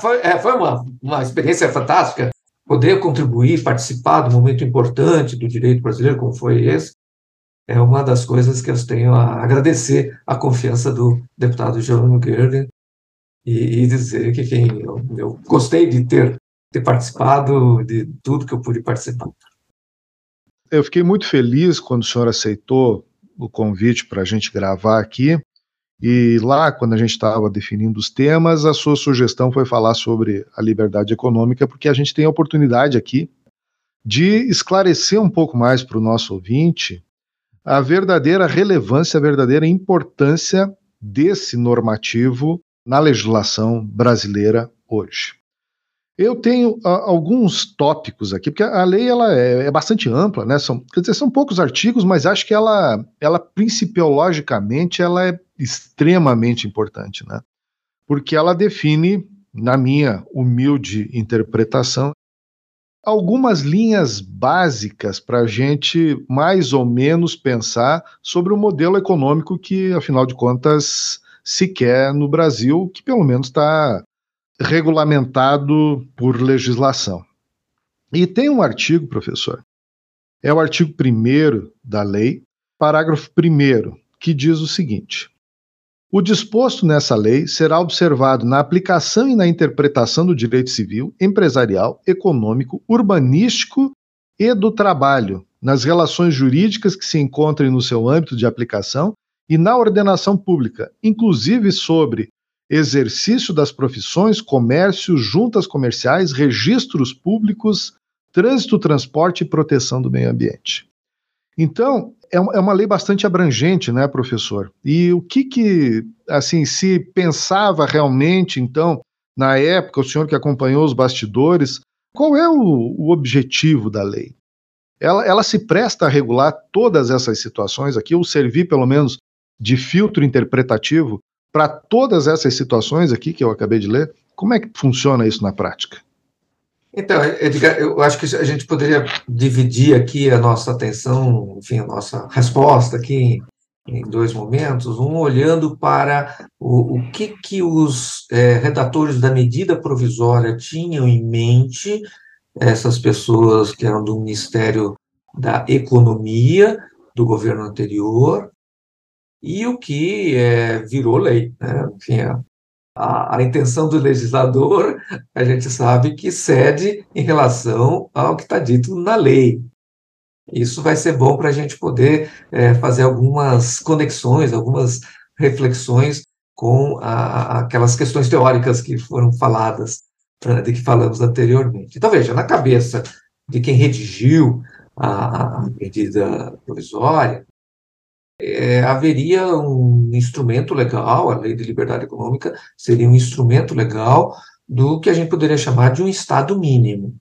Foi, é, foi uma, uma experiência fantástica poder contribuir, participar um momento importante do direito brasileiro, como foi esse, é uma das coisas que eu tenho a agradecer a confiança do deputado Jerônimo Gergen e, e, dizer que quem eu, eu gostei de ter, ter participado de tudo que eu pude participar. Eu fiquei muito feliz quando o senhor aceitou o convite para a gente gravar aqui. E lá, quando a gente estava definindo os temas, a sua sugestão foi falar sobre a liberdade econômica, porque a gente tem a oportunidade aqui de esclarecer um pouco mais para o nosso ouvinte a verdadeira relevância, a verdadeira importância desse normativo na legislação brasileira hoje. Eu tenho a, ah, alguns tópicos aqui, porque a lei ela é, é, bastante ampla, né? São, quer dizer, são poucos artigos, mas acho que ela, ela principiologicamente, ela é extremamente importante, né? Porque ela define, na minha humilde interpretação, algumas linhas básicas para a gente mais ou menos pensar sobre o modelo econômico que, afinal de contas, se quer no Brasil, que pelo menos está regulamentado por legislação. E tem um artigo, professor, é o artigo 1 da lei, parágrafo 1, que diz o seguinte: O disposto nessa lei será observado na aplicação e na interpretação do direito civil, empresarial, econômico, urbanístico e do trabalho, nas relações jurídicas que se encontrem no seu âmbito de aplicação e na ordenação pública, inclusive sobre exercício das profissões, comércio, juntas comerciais, registros públicos, trânsito, transporte e proteção do meio ambiente. Então, é, é uma lei bastante abrangente, né, professor? E o que que, assim, se pensava realmente, então, na época, o senhor que acompanhou os bastidores, qual é o, o objetivo da lei? Ela, ela se presta a regular todas essas situações aqui, ou servir, pelo menos, de filtro interpretativo para todas essas situações aqui que eu acabei de ler? Como é que funciona isso na prática? Então, Edgar, eu acho que a gente poderia dividir aqui a nossa atenção, enfim, a nossa resposta aqui em, dois momentos, um olhando para o, o que, que os é, redatores da medida provisória tinham em mente, essas pessoas que eram do Ministério da Economia, do governo anterior, e o que é, virou lei. Né? Enfim, a, a, intenção do legislador, a gente sabe que cede em relação ao que está dito na lei. Isso vai ser bom para a gente poder é, fazer algumas conexões, algumas reflexões com a, aquelas questões teóricas que foram faladas, né, de que falamos anteriormente. Então, veja, na cabeça de quem redigiu a, a medida provisória, é, haveria um instrumento legal, a lei de liberdade econômica seria um instrumento legal do que a gente poderia chamar de um Estado mínimo,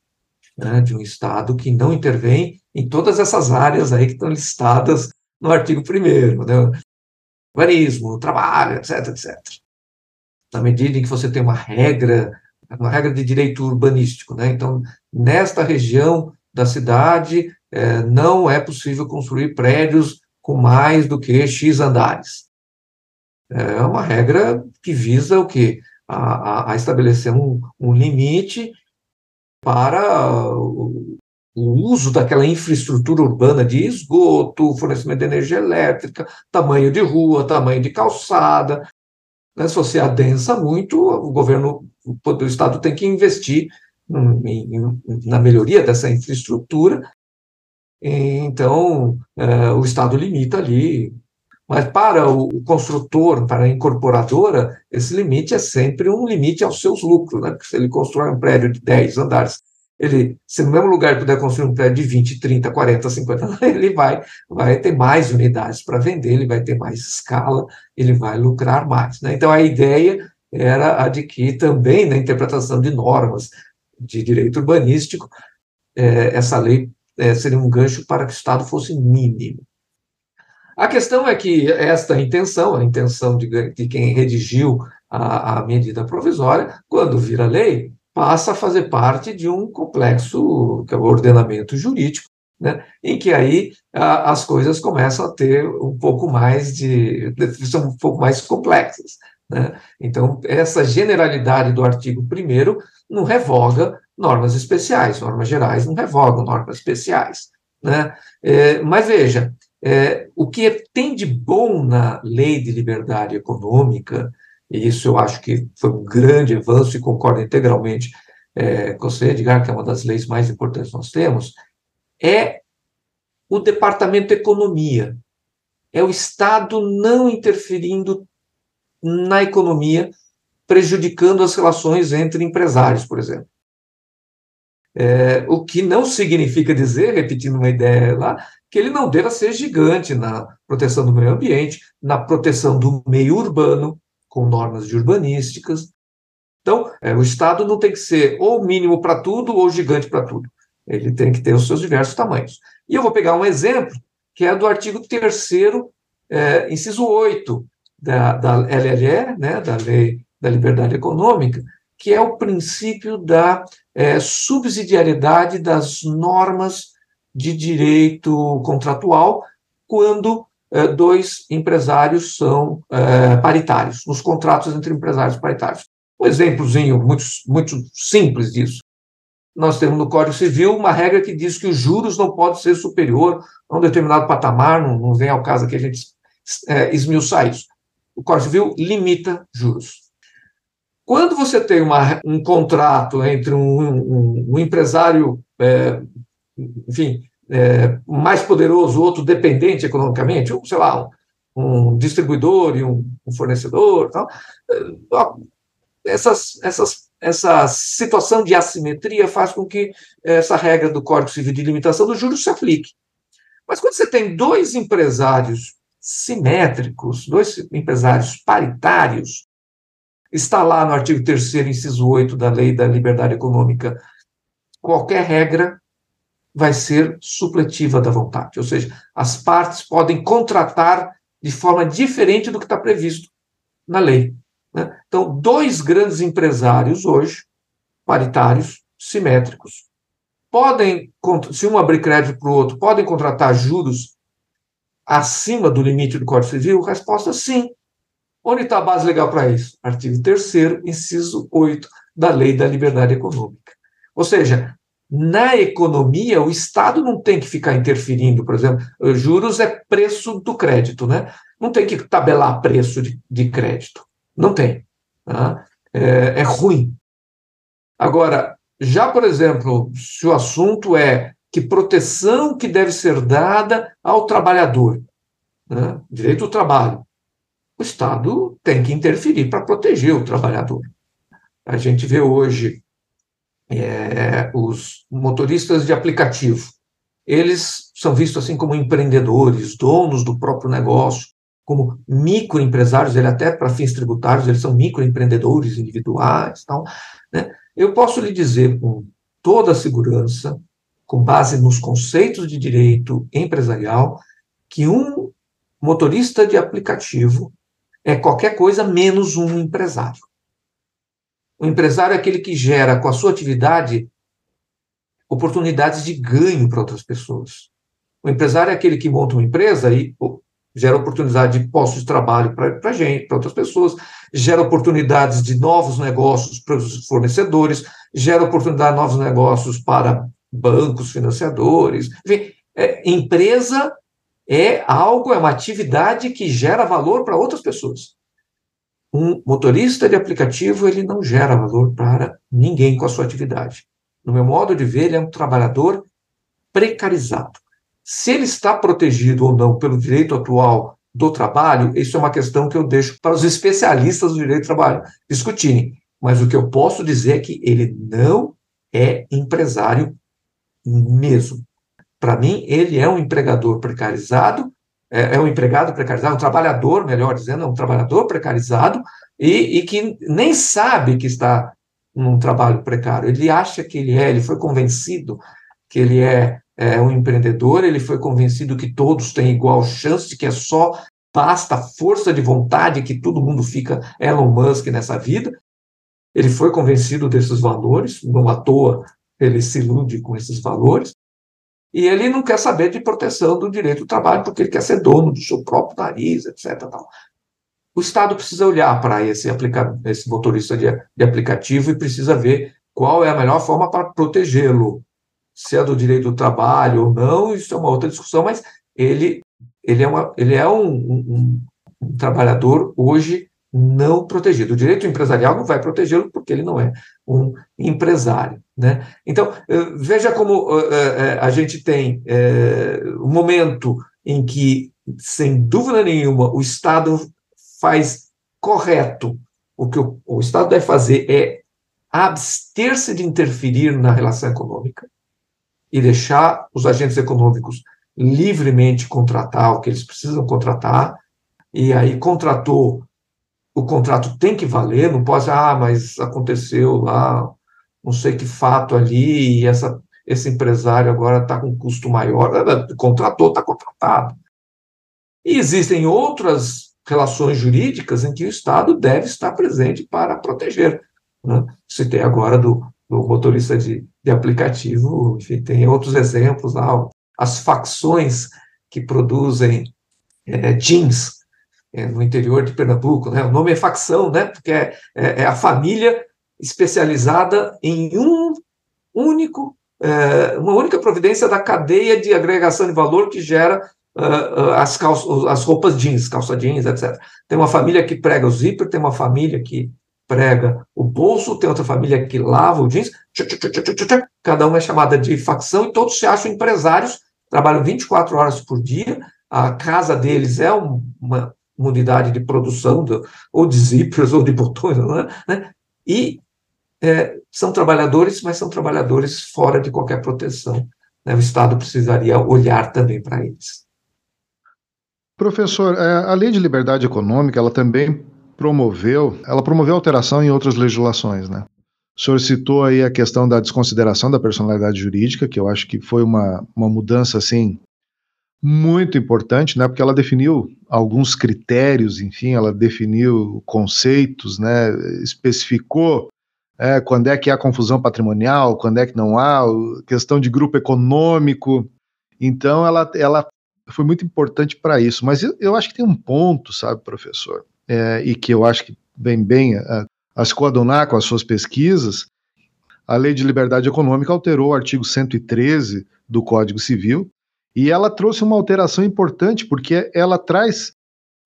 né, de um Estado que não intervém em todas essas áreas aí que estão listadas no artigo 1 né, urbanismo, trabalho, etc, etc. Na medida em que você tem uma regra, uma regra de direito urbanístico, né, então, nesta região da cidade, é, não é possível construir prédios com mais do que X andares. É uma regra que visa o quê? A, a, a estabelecer um, um, limite para o, o uso daquela infraestrutura urbana de esgoto, fornecimento de energia elétrica, tamanho de rua, tamanho de calçada. Né? Se você adensa muito, o governo, o Estado tem que investir em, na melhoria dessa infraestrutura então, é, o Estado limita ali. Mas para o construtor, para a incorporadora, esse limite é sempre um limite aos seus lucros, né? Porque se ele constrói um prédio de 10 andares, ele, se no mesmo lugar puder construir um prédio de 20, 30, 40, 50, ele vai, vai ter mais unidades para vender, ele vai ter mais escala, ele vai lucrar mais. Né? Então, a ideia era a de que também na interpretação de normas de direito urbanístico, é, essa lei é, seria um gancho para que o Estado fosse mínimo. A questão é que esta intenção, a intenção de, de quem redigiu a, a, medida provisória, quando vira lei, passa a fazer parte de um complexo, é ordenamento jurídico, né, em que aí a, as coisas começam a ter um pouco mais de. são um pouco mais complexas. Né? Então, essa generalidade do artigo 1 não revoga normas especiais, normas gerais não revogam normas especiais. Né? É, mas veja, é, o que tem de bom na lei de liberdade econômica, e isso eu acho que foi um grande avanço e concordo integralmente é, com você, Edgar, que é uma das leis mais importantes que nós temos, é o Departamento de Economia. É o Estado não interferindo na economia, prejudicando as relações entre empresários, por exemplo. É, o que não significa dizer, repetindo uma ideia lá, que ele não deva ser gigante na proteção do meio ambiente, na proteção do meio urbano, com normas de urbanísticas. Então, é, o Estado não tem que ser ou mínimo para tudo ou gigante para tudo. Ele tem que ter os seus diversos tamanhos. E eu vou pegar um exemplo, que é do artigo 3 é, inciso 8 da, da LLE, né, da Lei da Liberdade Econômica, que é o princípio da é, subsidiariedade das normas de direito contratual quando é, dois empresários são é, paritários, nos contratos entre empresários paritários. Um exemplozinho muito, muito simples disso. Nós temos no Código Civil uma regra que diz que os juros não podem ser superior a um determinado patamar, não, não vem ao caso aqui a gente é, esmiuçar isso. O Código Civil limita juros. Quando você tem uma, um contrato entre um, um, um empresário, é, enfim, é, mais poderoso, outro dependente economicamente, ou, sei lá, um, um distribuidor e um, fornecedor, tal, é, essas, essas, essa situação de assimetria faz com que essa regra do Código Civil de limitação dos juros se aplique. Mas quando você tem dois empresários simétricos, dois empresários paritários, está lá no artigo 3 inciso 8 da Lei da Liberdade Econômica, qualquer regra vai ser supletiva da vontade, ou seja, as partes podem contratar de forma diferente do que está previsto na lei. Né? Então, dois grandes empresários hoje, paritários, simétricos, podem, se um abrir crédito para o outro, podem contratar juros acima do limite do Código Civil? Resposta sim. Onde está a base legal para isso? Artigo 3, inciso 8 da Lei da Liberdade Econômica. Ou seja, na economia, o Estado não tem que ficar interferindo, por exemplo, juros é preço do crédito, né? Não tem que tabelar preço de, de crédito. Não tem. Tá? É, é ruim. Agora, já, por exemplo, se o assunto é que proteção que deve ser dada ao trabalhador, né? direito ao trabalho, o Estado tem que interferir para proteger o trabalhador. A gente vê hoje é, os motoristas de aplicativo, eles são vistos assim como empreendedores, donos do próprio negócio, como microempresários, ele até para fins tributários, eles são microempreendedores individuais, tal, né? Eu posso lhe dizer com toda a segurança, com base nos conceitos de direito empresarial, que um motorista de aplicativo é qualquer coisa menos um empresário. O empresário é aquele que gera com a sua atividade oportunidades de ganho para outras pessoas. O empresário é aquele que monta uma empresa e gera oportunidade de postos de trabalho para gente, para outras pessoas, gera oportunidades de novos negócios para os fornecedores, gera oportunidade de novos negócios para bancos, financiadores. Enfim, é, empresa é algo, é uma atividade que gera valor para outras pessoas. Um motorista de aplicativo, ele não gera valor para ninguém com a sua atividade. No meu modo de ver, ele é um trabalhador precarizado. Se ele está protegido ou não pelo direito atual do trabalho, isso é uma questão que eu deixo para os especialistas do direito do trabalho discutirem. Mas o que eu posso dizer é que ele não é empresário mesmo. Para mim, ele é um empregador precarizado é, é um empregado precarizado, um trabalhador, melhor dizendo, é um trabalhador precarizado e, e que nem sabe que está num trabalho precário. Ele acha que ele é, ele foi convencido que ele é, é um empreendedor, ele foi convencido que todos têm igual chance, que é só basta força de vontade que todo mundo fica Elon Musk nessa vida. Ele foi convencido desses valores, não à toa ele se ilude com esses valores, e ele não quer saber de proteção do direito do trabalho, porque ele quer ser dono do seu próprio nariz, etc. Tal. O Estado precisa olhar para esse, esse motorista de, de aplicativo e precisa ver qual é a melhor forma para protegê-lo. Se é do direito do trabalho ou não, isso é uma outra discussão, mas ele ele é, uma, ele é um, um, um trabalhador hoje não protegido. O direito empresarial não vai protegê-lo porque ele não é um empresário. Né? Então, eh, veja como eh, eh, a gente tem um momento em que, sem dúvida nenhuma, o Estado faz correto. O que o, o Estado deve fazer é abster-se de interferir na relação econômica e deixar os agentes econômicos livremente contratar o que eles precisam contratar, e aí contratou o contrato tem que valer, não pode, ah, mas aconteceu lá, não sei que fato ali, e essa, esse empresário agora está com custo maior, contratou, está contratado. E existem outras relações jurídicas em que o Estado deve estar presente para proteger. Né? Citei agora do, do motorista de, de aplicativo, enfim, tem outros exemplos lá, as facções que produzem é, jeans, é, no interior de Pernambuco, né? O nome é facção, né? Porque é, é, é a família especializada em um único, é, uma única providência da cadeia de agregação de valor que gera uh, as, calças, as roupas jeans, calça jeans, etc. Tem uma família que prega o zíper, tem uma família que prega o bolso, tem outra família que lava o jeans, cada uma é chamada de facção e todos se acham empresários, trabalham 24 horas por dia, a casa deles é uma, unidade de produção ou de zippers ou de botões, né? né? e é, são trabalhadores, mas são trabalhadores fora de qualquer proteção. Né? O Estado precisaria olhar também para eles. Professor, é, a Lei de Liberdade Econômica, ela também promoveu, ela promoveu alteração em outras legislações, né? O senhor citou aí a questão da desconsideração da personalidade jurídica, que eu acho que foi uma, uma mudança, assim, muito importante, né, porque ela definiu alguns critérios, enfim, ela definiu conceitos, né, especificou é, quando é que há confusão patrimonial, quando é que não há, questão de grupo econômico. Então, ela, ela foi muito importante para isso. Mas eu, eu, acho que tem um ponto, sabe, professor, é, e que eu acho que vem bem a, a se coadunar com as suas pesquisas. A Lei de Liberdade Econômica alterou o artigo 113 do Código Civil, e ela trouxe uma alteração importante, porque ela traz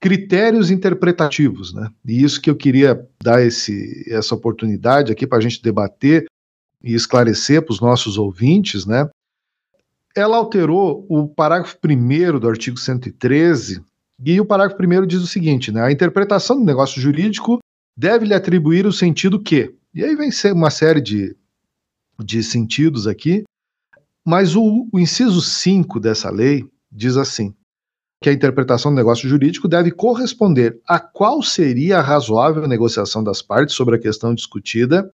critérios interpretativos, né? E isso que eu queria dar esse, essa oportunidade aqui para a gente debater e esclarecer para os nossos ouvintes, né? Ela alterou o parágrafo 1 do artigo 113, e o parágrafo 1 diz o seguinte: né? A interpretação do negócio jurídico deve lhe atribuir o sentido que. E aí vem uma série de, de sentidos aqui, mas o, o inciso 5 dessa lei diz assim: que a interpretação do negócio jurídico deve corresponder a qual seria a razoável negociação das partes sobre a questão discutida,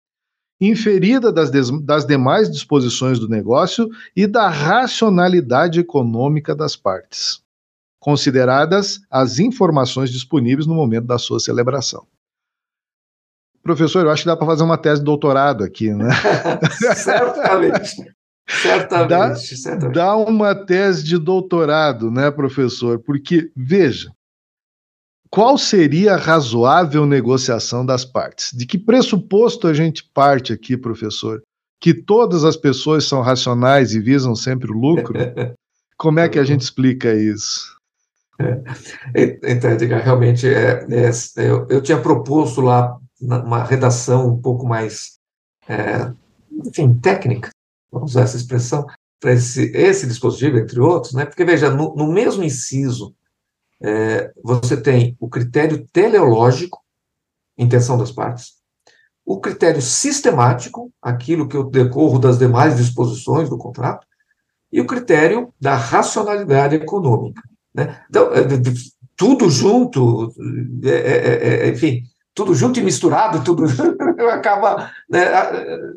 inferida das, das demais disposições do negócio e da racionalidade econômica das partes, consideradas as informações disponíveis no momento da sua celebração. Professor, eu acho que dá para fazer uma tese de doutorado aqui, né? Certamente. Certamente, dá, certamente. Dá uma tese de doutorado, né, professor? Porque, veja, qual seria a razoável negociação das partes? De que pressuposto a gente parte aqui, professor? Que todas as pessoas são racionais e visam sempre o lucro? Como é que a gente explica isso? É. Então, Edgar, realmente, é, é, eu, eu, tinha proposto lá uma redação um pouco mais, é, enfim, técnica, vamos usar essa expressão, para esse, esse dispositivo, entre outros, né? porque, veja, no, no mesmo inciso, é, você tem o critério teleológico, intenção das partes, o critério sistemático, aquilo que eu decorro das demais disposições do contrato, e o critério da racionalidade econômica. Né? Então, é, tudo junto, é, é, é, enfim, tudo junto e misturado, tudo acaba, né,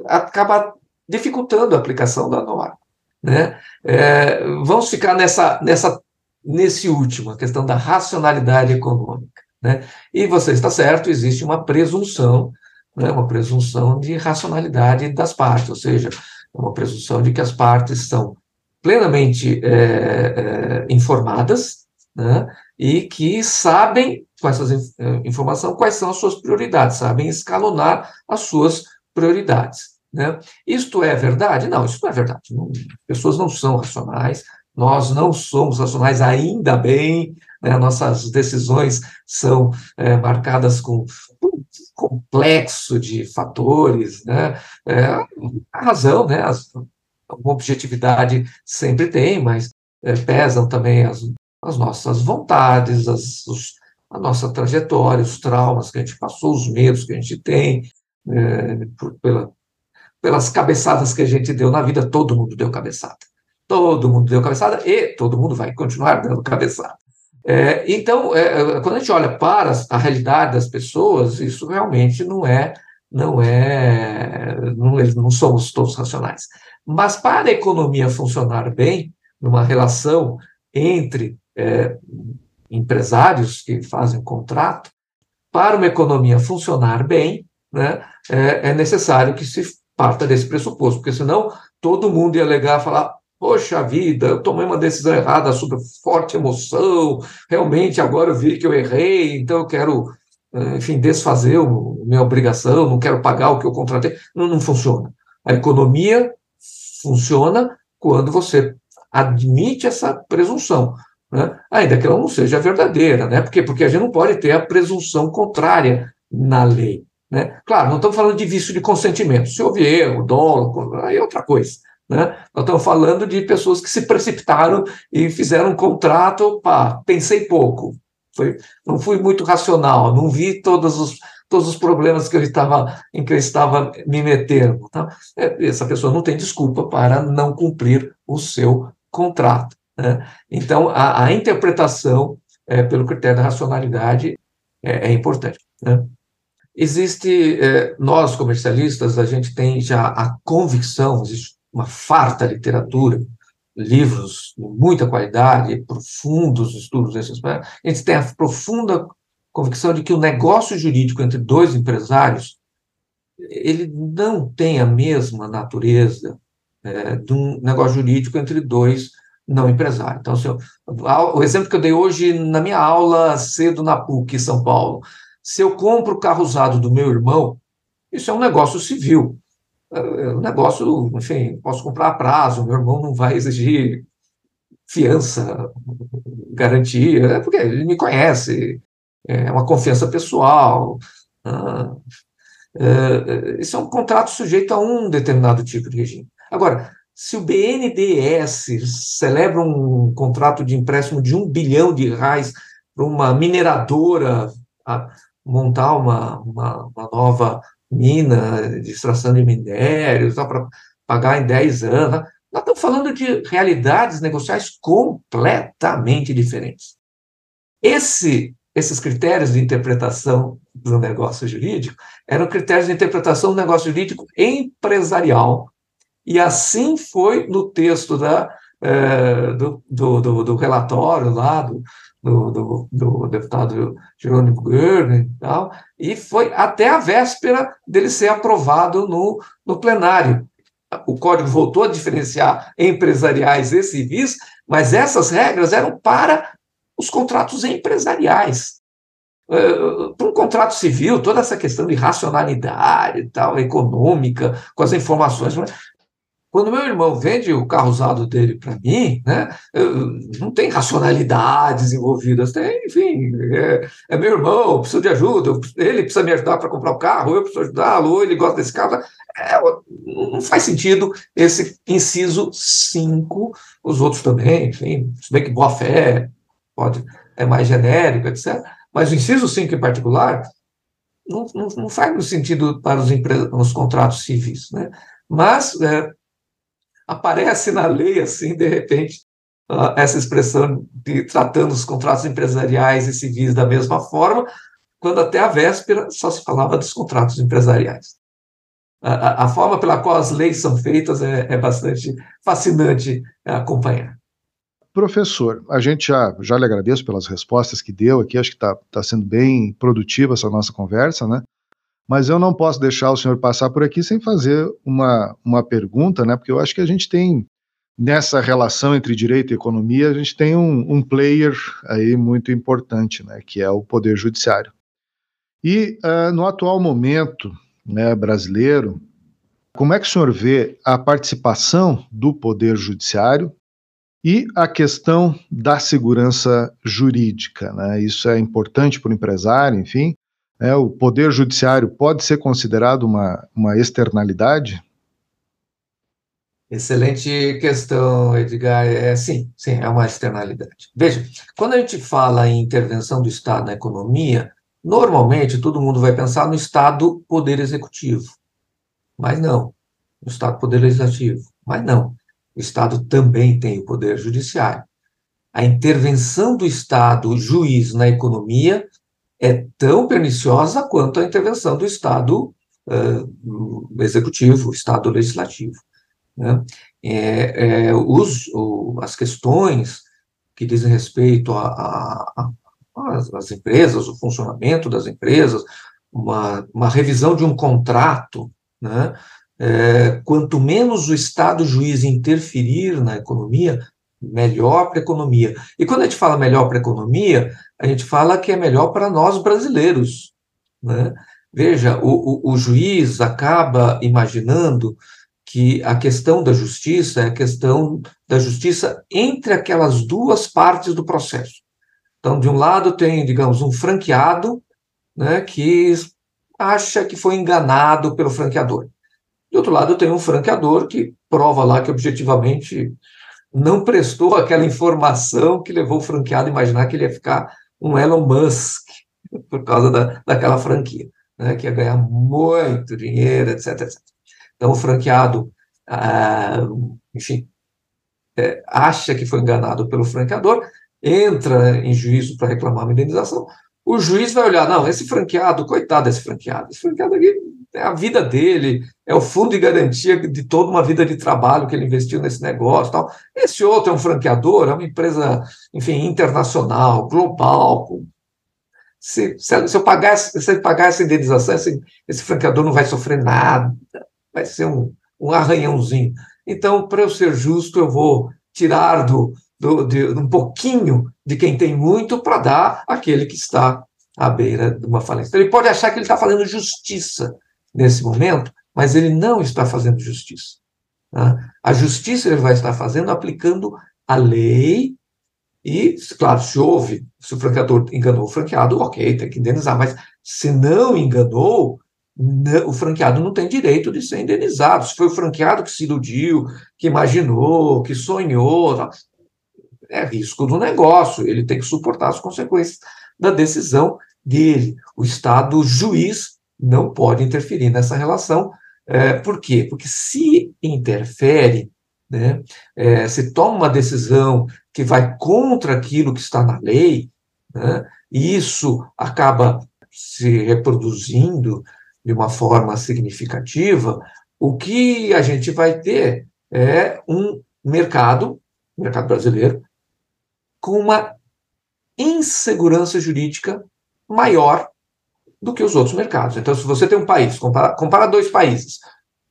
acaba dificultando a aplicação da norma. Né? É, vamos ficar nessa, nessa, nesse último, a questão da racionalidade econômica. Né? E você está certo, existe uma presunção, né, uma presunção de racionalidade das partes, ou seja, uma presunção de que as partes são plenamente é, é, informadas né, e que sabem, com essa é, informação, quais são as suas prioridades, sabem escalonar as suas prioridades. Né? Isto é verdade? Não, isso não é verdade. Não, pessoas não são racionais, nós não somos racionais, ainda bem, né, nossas decisões são é, marcadas com um complexo de fatores, né, é, a razão, né, as, uma objetividade sempre tem, mas é, pesam também as, as nossas vontades, as, os, a nossa trajetória, os traumas que a gente passou, os medos que a gente tem, é, por, pela, pelas cabeçadas que a gente deu na vida, todo mundo deu cabeçada. Todo mundo deu cabeçada e todo mundo vai continuar dando cabeçada. É, então, é, é quando a gente olha para a realidade das pessoas, isso realmente não é, não é, não, não somos todos racionais. Mas para a economia funcionar bem, numa relação entre é, empresários que fazem contrato, para uma economia funcionar bem, né, é, é necessário que se parta desse pressuposto, porque senão todo mundo ia alegar, falar, Poxa vida, eu tomei uma decisão errada sob forte emoção, realmente agora eu vi que eu errei, então eu quero, eh, enfim, desfazer a minha obrigação, não quero pagar o que eu contratei. Não, não funciona. A economia funciona quando você admite essa presunção, né? ainda que ela não seja verdadeira, né? Por quê? Porque a gente não pode ter a presunção contrária na lei. Né? Claro, não estamos falando de vício de consentimento. Se houve erro, dolo, aí é outra coisa. Né? Nós estamos falando de pessoas que se precipitaram e fizeram um contrato, pá, pensei pouco, foi, não fui muito racional, não vi todos os, todos os problemas que eu estava, em que eu estava me metendo. Tá? Essa pessoa não tem desculpa para não cumprir o seu contrato. Né? Então, a, a interpretação é, pelo critério da racionalidade é, é importante. Né? Existe, é, nós comercialistas, a gente tem já a convicção, existe uma farta literatura, livros de muita qualidade, profundos estudos desses, a gente tem a profunda convicção de que o negócio jurídico entre dois empresários ele não tem a mesma natureza é, de um negócio jurídico entre dois não empresários. Então, eu, o exemplo que eu dei hoje na minha aula cedo na PUC, São Paulo, se eu compro o carro usado do meu irmão, isso é um negócio civil o negócio, enfim, posso comprar a prazo, meu irmão não vai exigir fiança, garantia, é porque ele me conhece, é uma confiança pessoal. Ah, é, isso é um contrato sujeito a um determinado tipo de regime. Agora, se o BNDES celebra um contrato de empréstimo de um bilhão de reais para uma mineradora montar uma, uma, uma nova mina, de extração de minérios, para pagar em 10 anos. Nós estamos falando de realidades negociais completamente diferentes. Esse, esses critérios de interpretação do negócio jurídico eram critérios de interpretação do negócio jurídico empresarial. E assim foi no texto da, é, do, do, do, do, relatório lá do, do, do, do deputado Jerônimo Gergen e tal, e foi até a véspera dele ser aprovado no, no plenário. O código voltou a diferenciar empresariais e civis, mas essas regras eram para os contratos empresariais. Uh, para um contrato civil, toda essa questão de racionalidade tal, econômica, com as informações, quando meu irmão vende o carro usado dele para mim, né, não tem racionalidades envolvidas, tem, enfim, é, é meu irmão, preciso de ajuda, ele precisa me ajudar para comprar o carro, eu preciso ajudá-lo, ele gosta desse carro. É, não faz sentido esse inciso 5, os outros também, enfim, se bem que boa fé pode, é mais genérico, etc. Mas o inciso 5 em particular não, não, não faz sentido para os, os contratos civis, né? Mas é, aparece na lei, assim, de repente, essa expressão de tratando os contratos empresariais e civis da mesma forma, quando até a véspera só se falava dos contratos empresariais. A, a forma pela qual as leis são feitas é, é bastante fascinante acompanhar. Professor, a gente já, já lhe agradeço pelas respostas que deu aqui, acho que está tá sendo bem produtiva essa nossa conversa, né? Mas eu não posso deixar o senhor passar por aqui sem fazer uma, uma pergunta, né? Porque eu acho que a gente tem, nessa relação entre direito e economia, a gente tem um, um player aí muito importante, né? Que é o Poder Judiciário. E uh, no atual momento né, brasileiro, como é que o senhor vê a participação do Poder Judiciário E a questão da segurança jurídica, né? Isso é importante para o empresário, enfim. É, o poder judiciário pode ser considerado uma, uma externalidade? Excelente questão, Edgar. É, sim, sim, é uma externalidade. Veja, quando a gente fala em intervenção do Estado na economia, normalmente todo mundo vai pensar no Estado poder executivo. Mas não. No Estado poder legislativo. Mas não. O Estado também tem o poder judiciário. A intervenção do Estado, juiz na economia, é tão perniciosa quanto a intervenção do Estado uh, executivo, Estado legislativo. Né? É, é, os, o, as questões que dizem respeito às empresas, o funcionamento das empresas, uma, uma revisão de um contrato, né? É, quanto menos o Estado juiz interferir na economia, melhor para a economia. E quando a gente fala melhor para a economia, a gente fala que é melhor para nós brasileiros. Né? Veja, o, o, o juiz acaba imaginando que a questão da justiça é a questão da justiça entre aquelas duas partes do processo. Então, de um lado tem, digamos, um franqueado, né, que acha que foi enganado pelo franqueador. De outro lado, tem um franqueador que prova lá que objetivamente não prestou aquela informação que levou o franqueado a imaginar que ele ia ficar um Elon Musk por causa da, daquela franquia, né, que ia ganhar muito dinheiro, etc, etc. Então, o franqueado, ah, enfim, é, acha que foi enganado pelo franqueador, entra em juízo para reclamar uma indenização. O juiz vai olhar, não, esse franqueado, coitado desse franqueado, esse franqueado aqui é a vida dele, é o fundo de garantia de toda uma vida de trabalho que ele investiu nesse negócio. Tal. Esse outro é um franqueador, é uma empresa, enfim, internacional, global. Se, se, se eu pagar, se eu pagar essa indenização, esse, esse franqueador não vai sofrer nada vai ser um, um arranhãozinho. Então, para eu ser justo, eu vou tirar do, do, de, um pouquinho de quem tem muito para dar àquele que está à beira de uma falência. Então, ele pode achar que ele está fazendo justiça nesse momento, mas ele não está fazendo justiça. Tá? A justiça ele vai estar fazendo aplicando a lei e, claro, se houve, se o franqueador enganou o franqueado, ok, tem que indenizar, mas se não enganou, o franqueado não tem direito de ser indenizado. Se foi o franqueado que se iludiu, que imaginou, que sonhou, é risco do negócio, ele tem que suportar as consequências da decisão dele. O Estado juiz não pode interferir nessa relação. É, por quê? Porque se interfere, né, é, se toma uma decisão que vai contra aquilo que está na lei, né, e isso acaba se reproduzindo de uma forma significativa, o que a gente vai ter é um mercado, mercado brasileiro, com uma insegurança jurídica maior do que os outros mercados. Então, se você tem um país, compara, compara dois países,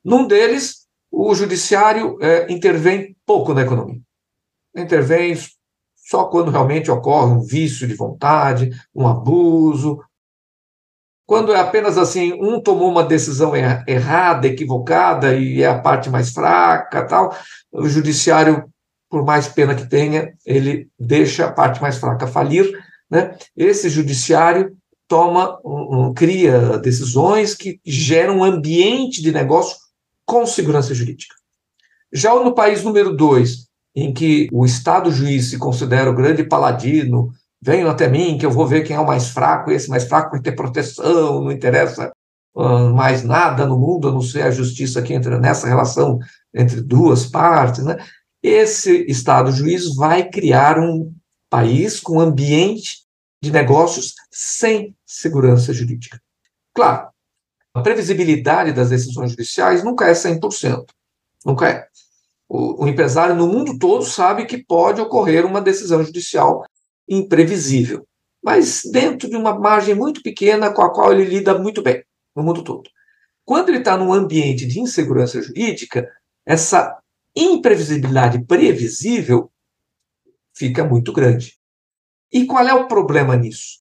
num deles, o judiciário é, intervém pouco na economia. Intervém só quando realmente ocorre um vício de vontade, um abuso, quando é apenas assim, um tomou uma decisão errada, equivocada, e é a parte mais fraca, tal, o judiciário, por mais pena que tenha, ele deixa a parte mais fraca falir, né? Esse judiciário toma, um, cria decisões que geram um ambiente de negócio com segurança jurídica. Já no país número dois, em que o Estado juiz se considera o grande paladino venham até mim, que eu vou ver quem é o mais fraco, esse mais fraco vai ter proteção, não interessa uh, mais nada no mundo, a não ser a justiça que entra nessa relação entre duas partes. Né? Esse Estado juiz vai criar um país com ambiente de negócios sem segurança jurídica. Claro, a previsibilidade das decisões judiciais nunca é 100%, nunca é. O, o empresário no mundo todo sabe que pode ocorrer uma decisão judicial imprevisível, mas dentro de uma margem muito pequena com a qual ele lida muito bem no mundo todo. Quando ele está num ambiente de insegurança jurídica, essa imprevisibilidade previsível fica muito grande. E qual é o problema nisso?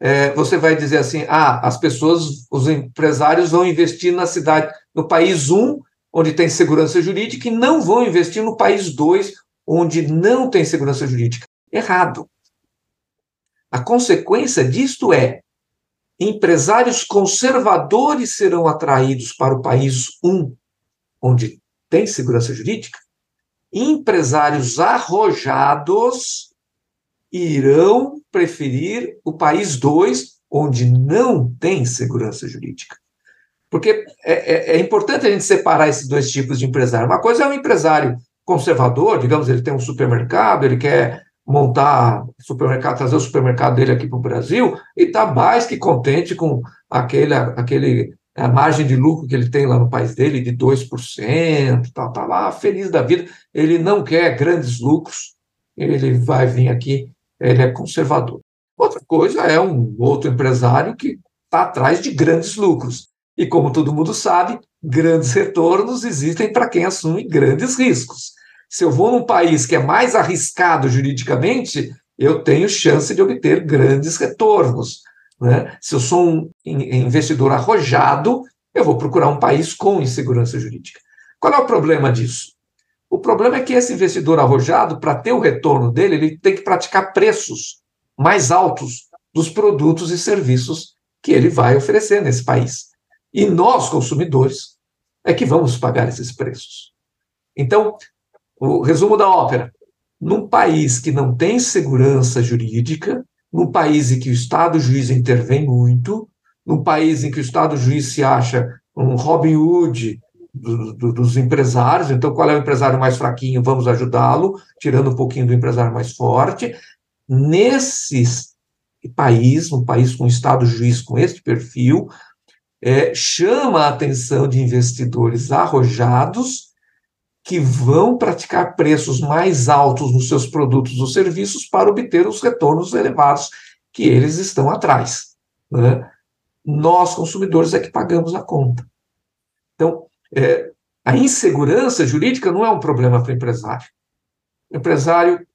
É, você vai dizer assim: ah, as pessoas, os empresários vão investir na cidade, no país 1, onde tem segurança jurídica, e não vão investir no país 2, onde não tem segurança jurídica. Errado. A consequência disto é empresários conservadores serão atraídos para o país 1, onde tem segurança jurídica, empresários arrojados irão preferir o país 2, onde não tem segurança jurídica. Porque é, é, é, importante a gente separar esses dois tipos de empresário. Uma coisa é um empresário conservador, digamos, ele tem um supermercado, ele quer montar supermercado, trazer o supermercado dele aqui para o Brasil, e está mais que contente com aquele, aquele a margem de lucro que ele tem lá no país dele, de 2%, está tá lá feliz da vida. Ele não quer grandes lucros, ele vai vir aqui, ele é conservador. Outra coisa é um outro empresário que está atrás de grandes lucros. E como todo mundo sabe, grandes retornos existem para quem assume grandes riscos. Se eu vou num país que é mais arriscado juridicamente, eu tenho chance de obter grandes retornos. Né? Se eu sou um investidor arrojado, eu vou procurar um país com insegurança jurídica. Qual é o problema disso? O problema é que esse investidor arrojado, para ter o retorno dele, ele tem que praticar preços mais altos dos produtos e serviços que ele vai oferecer nesse país. E nós, consumidores, é que vamos pagar esses preços. Então, o resumo da ópera: num país que não tem segurança jurídica, num país em que o Estado juiz intervém muito, num país em que o Estado juiz se acha um Robin Hood do, do, dos empresários, então qual é o empresário mais fraquinho? Vamos ajudá-lo, tirando um pouquinho do empresário mais forte. Nesses país, um país com Estado juiz com este perfil, é, chama a atenção de investidores arrojados que vão praticar preços mais altos nos seus produtos ou serviços para obter os retornos elevados que eles estão atrás. Né? Nós, consumidores, é que pagamos a conta. Então, é, a insegurança jurídica não é um problema para o empresário. O empresário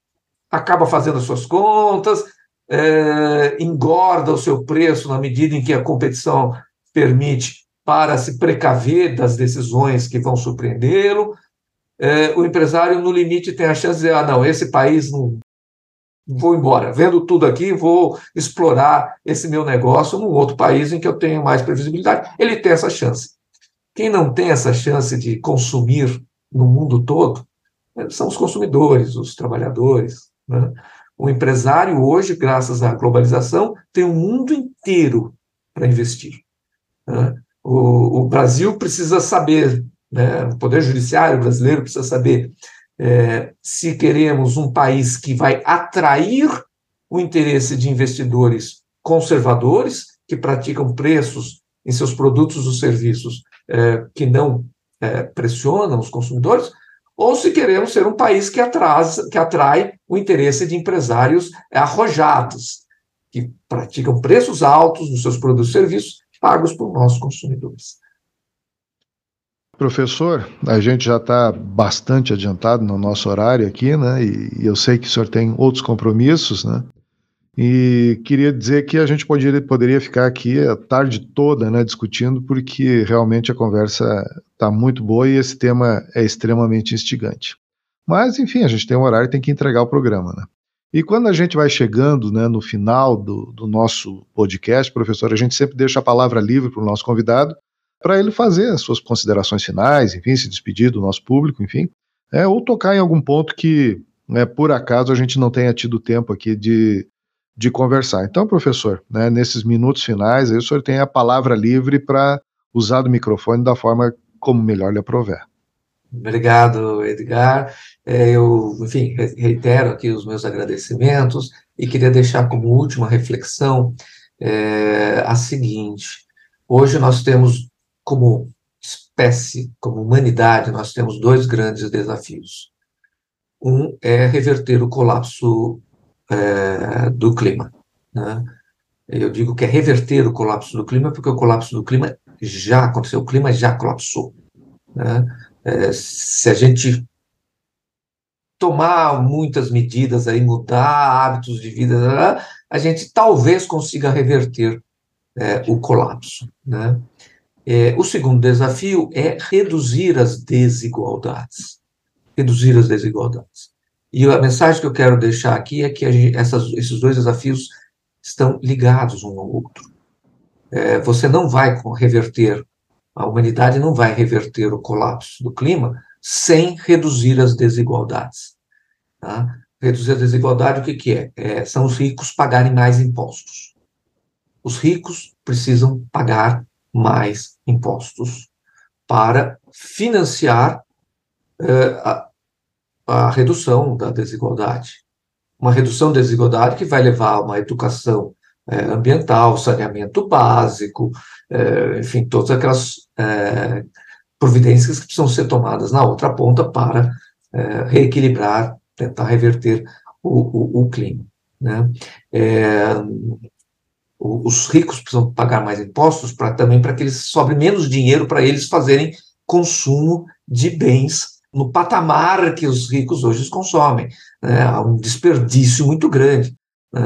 acaba fazendo as suas contas, é, engorda o seu preço na medida em que a competição permite para se precaver das decisões que vão surpreendê-lo, é, o empresário, no limite, tem a chance de dizer: ah, não, esse país não. Vou embora, vendo tudo aqui, vou explorar esse meu negócio num outro país em que eu tenho mais previsibilidade. Ele tem essa chance. Quem não tem essa chance de consumir no mundo todo né, são os consumidores, os trabalhadores. Né? O empresário, hoje, graças à globalização, tem um mundo inteiro para investir. Né? O, o Brasil precisa saber né, o Poder Judiciário brasileiro precisa saber é, se queremos um país que vai atrair o interesse de investidores conservadores, que praticam preços em seus produtos ou serviços é, que não é, pressionam os consumidores, ou se queremos ser um país que, atras, que atrai o interesse de empresários arrojados, que praticam preços altos nos seus produtos e serviços pagos por nós consumidores. Professor, a gente já está bastante adiantado no nosso horário aqui, né? E, eu sei que o senhor tem outros compromissos, né? E queria dizer que a gente poderia, poderia ficar aqui a tarde toda, né, discutindo, porque realmente a conversa está muito boa e esse tema é extremamente instigante. Mas, enfim, a gente tem um horário e tem que entregar o programa, né? E quando a gente vai chegando né, no final do, do nosso podcast, professor, a gente sempre deixa a palavra livre para o nosso convidado para ele fazer as suas considerações finais, enfim, se despedir do nosso público, enfim, é, ou tocar em algum ponto que, né, por acaso, a gente não tenha tido tempo aqui de, de conversar. Então, professor, né, nesses minutos finais, aí o senhor tem a palavra livre para usar do microfone da forma como melhor lhe aprover. Obrigado, Edgar. É, eu, enfim, reitero aqui os meus agradecimentos e queria deixar como última reflexão é, a seguinte: hoje nós temos como espécie, como humanidade, nós temos dois grandes desafios. Um é reverter o colapso é, do clima. Né? Eu digo que é reverter o colapso do clima, porque o colapso do clima já aconteceu, o clima já colapsou. Né? É, se a gente tomar muitas medidas aí, mudar hábitos de vida, a gente talvez consiga reverter é, o colapso. Né? É, o segundo desafio é reduzir as desigualdades. Reduzir as desigualdades. E a mensagem que eu quero deixar aqui é que gente, essas, esses dois desafios estão ligados um ao outro. É, você não vai reverter, a humanidade não vai reverter o colapso do clima sem reduzir as desigualdades. Tá? Reduzir a desigualdade, o que, que é? é? São os ricos pagarem mais impostos. Os ricos precisam pagar mais impostos para financiar é, a, a redução da desigualdade. Uma redução da desigualdade que vai levar a uma educação é, ambiental, saneamento básico, é, enfim, todas aquelas é, providências que precisam ser tomadas na outra ponta para é, reequilibrar, tentar reverter o, o, o clima. Né? É, os ricos precisam pagar mais impostos para também para que eles sobre menos dinheiro para eles fazerem consumo de bens no patamar que os ricos hoje consomem. Né? Há um desperdício muito grande. Né?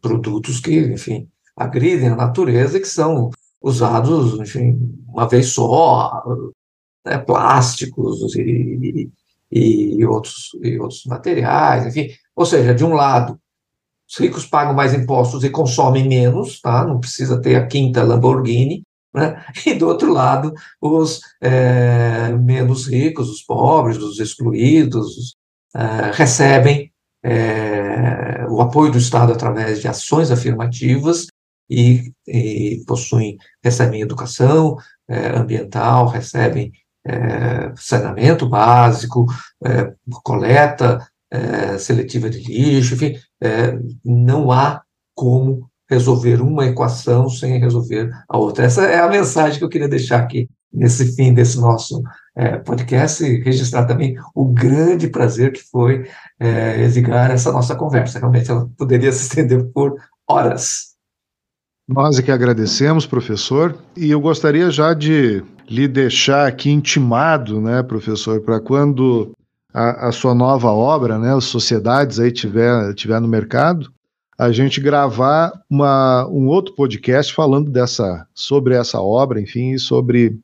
Produtos que, enfim, agridem a natureza e que são usados, enfim, uma vez só, né? plásticos e, e, e, outros, e outros materiais, enfim. Ou seja, de um lado, os ricos pagam mais impostos e consomem menos, tá? não precisa ter a quinta Lamborghini, né? E do outro lado, os é, menos ricos, os pobres, os excluídos, é, recebem é, o apoio do Estado através de ações afirmativas e, e possuem, recebem educação ambiental, recebem saneamento básico, coleta seletiva de lixo, enfim, não há como resolver uma equação sem resolver a outra. Essa é a mensagem que eu queria deixar aqui nesse fim desse nosso é, podcast e registrar também o grande prazer que foi é, exigrar essa nossa conversa. Realmente ela poderia se estender por horas. Nós é que agradecemos, professor, e eu gostaria já de lhe deixar aqui intimado, né, professor, para quando a, a, sua nova obra, né, as sociedades aí tiver, tiver no mercado, a gente gravar uma, um outro podcast falando dessa, sobre essa obra, enfim, e sobre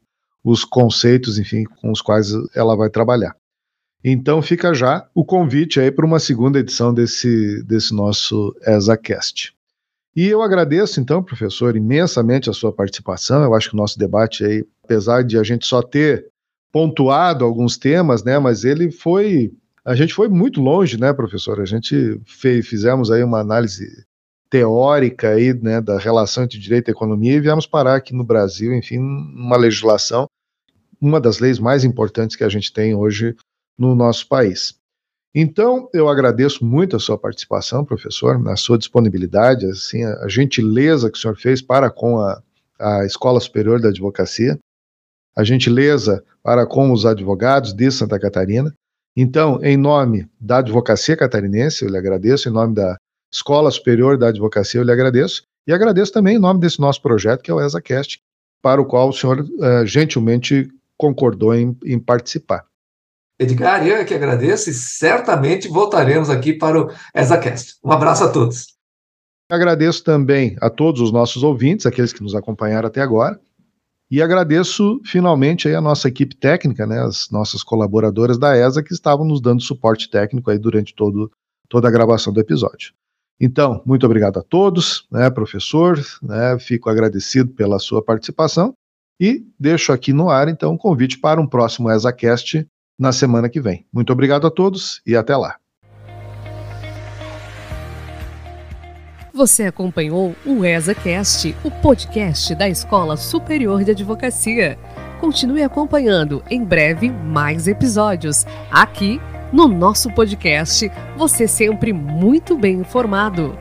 os conceitos, enfim, com os quais ela vai trabalhar. Então fica já o convite aí para uma segunda edição desse, desse nosso ESACast. E eu agradeço, então, professor, imensamente a sua participação. Eu acho que o nosso debate aí, apesar de a gente só ter pontuado alguns temas, né, mas ele foi a gente foi muito longe, né, professor? A gente fez, fizemos aí uma análise teórica aí, né, da relação entre direito e economia e viemos parar aqui no Brasil, enfim, uma legislação, uma das leis mais importantes que a gente tem hoje no nosso país. Então, eu agradeço muito a sua participação, professor, a sua disponibilidade, assim, a gentileza que o senhor fez para com a, a Escola Superior da Advocacia, a gentileza para com os advogados de Santa Catarina, então, em nome da Advocacia Catarinense, eu lhe agradeço, em nome da Escola Superior da Advocacia, eu lhe agradeço, e agradeço também em nome desse nosso projeto, que é o ESACast, para o qual o senhor uh, gentilmente concordou em, em participar. Edgar, eu é que agradeço e certamente voltaremos aqui para o ESACast. Um abraço a todos. Agradeço também a todos os nossos ouvintes, aqueles que nos acompanharam até agora, e agradeço finalmente a nossa equipe técnica, né, as nossas colaboradoras da ESA que estavam nos dando suporte técnico aí durante todo, toda a gravação do episódio. Então, muito obrigado a todos, né, professor, né, fico agradecido pela sua participação e deixo aqui no ar então um convite para um próximo ESAcast na semana que vem. Muito obrigado a todos e até lá. Você acompanhou o ESAcast, o podcast da Escola Superior de Advocacia. Continue acompanhando em breve mais episódios. Aqui no nosso podcast, você sempre muito bem informado.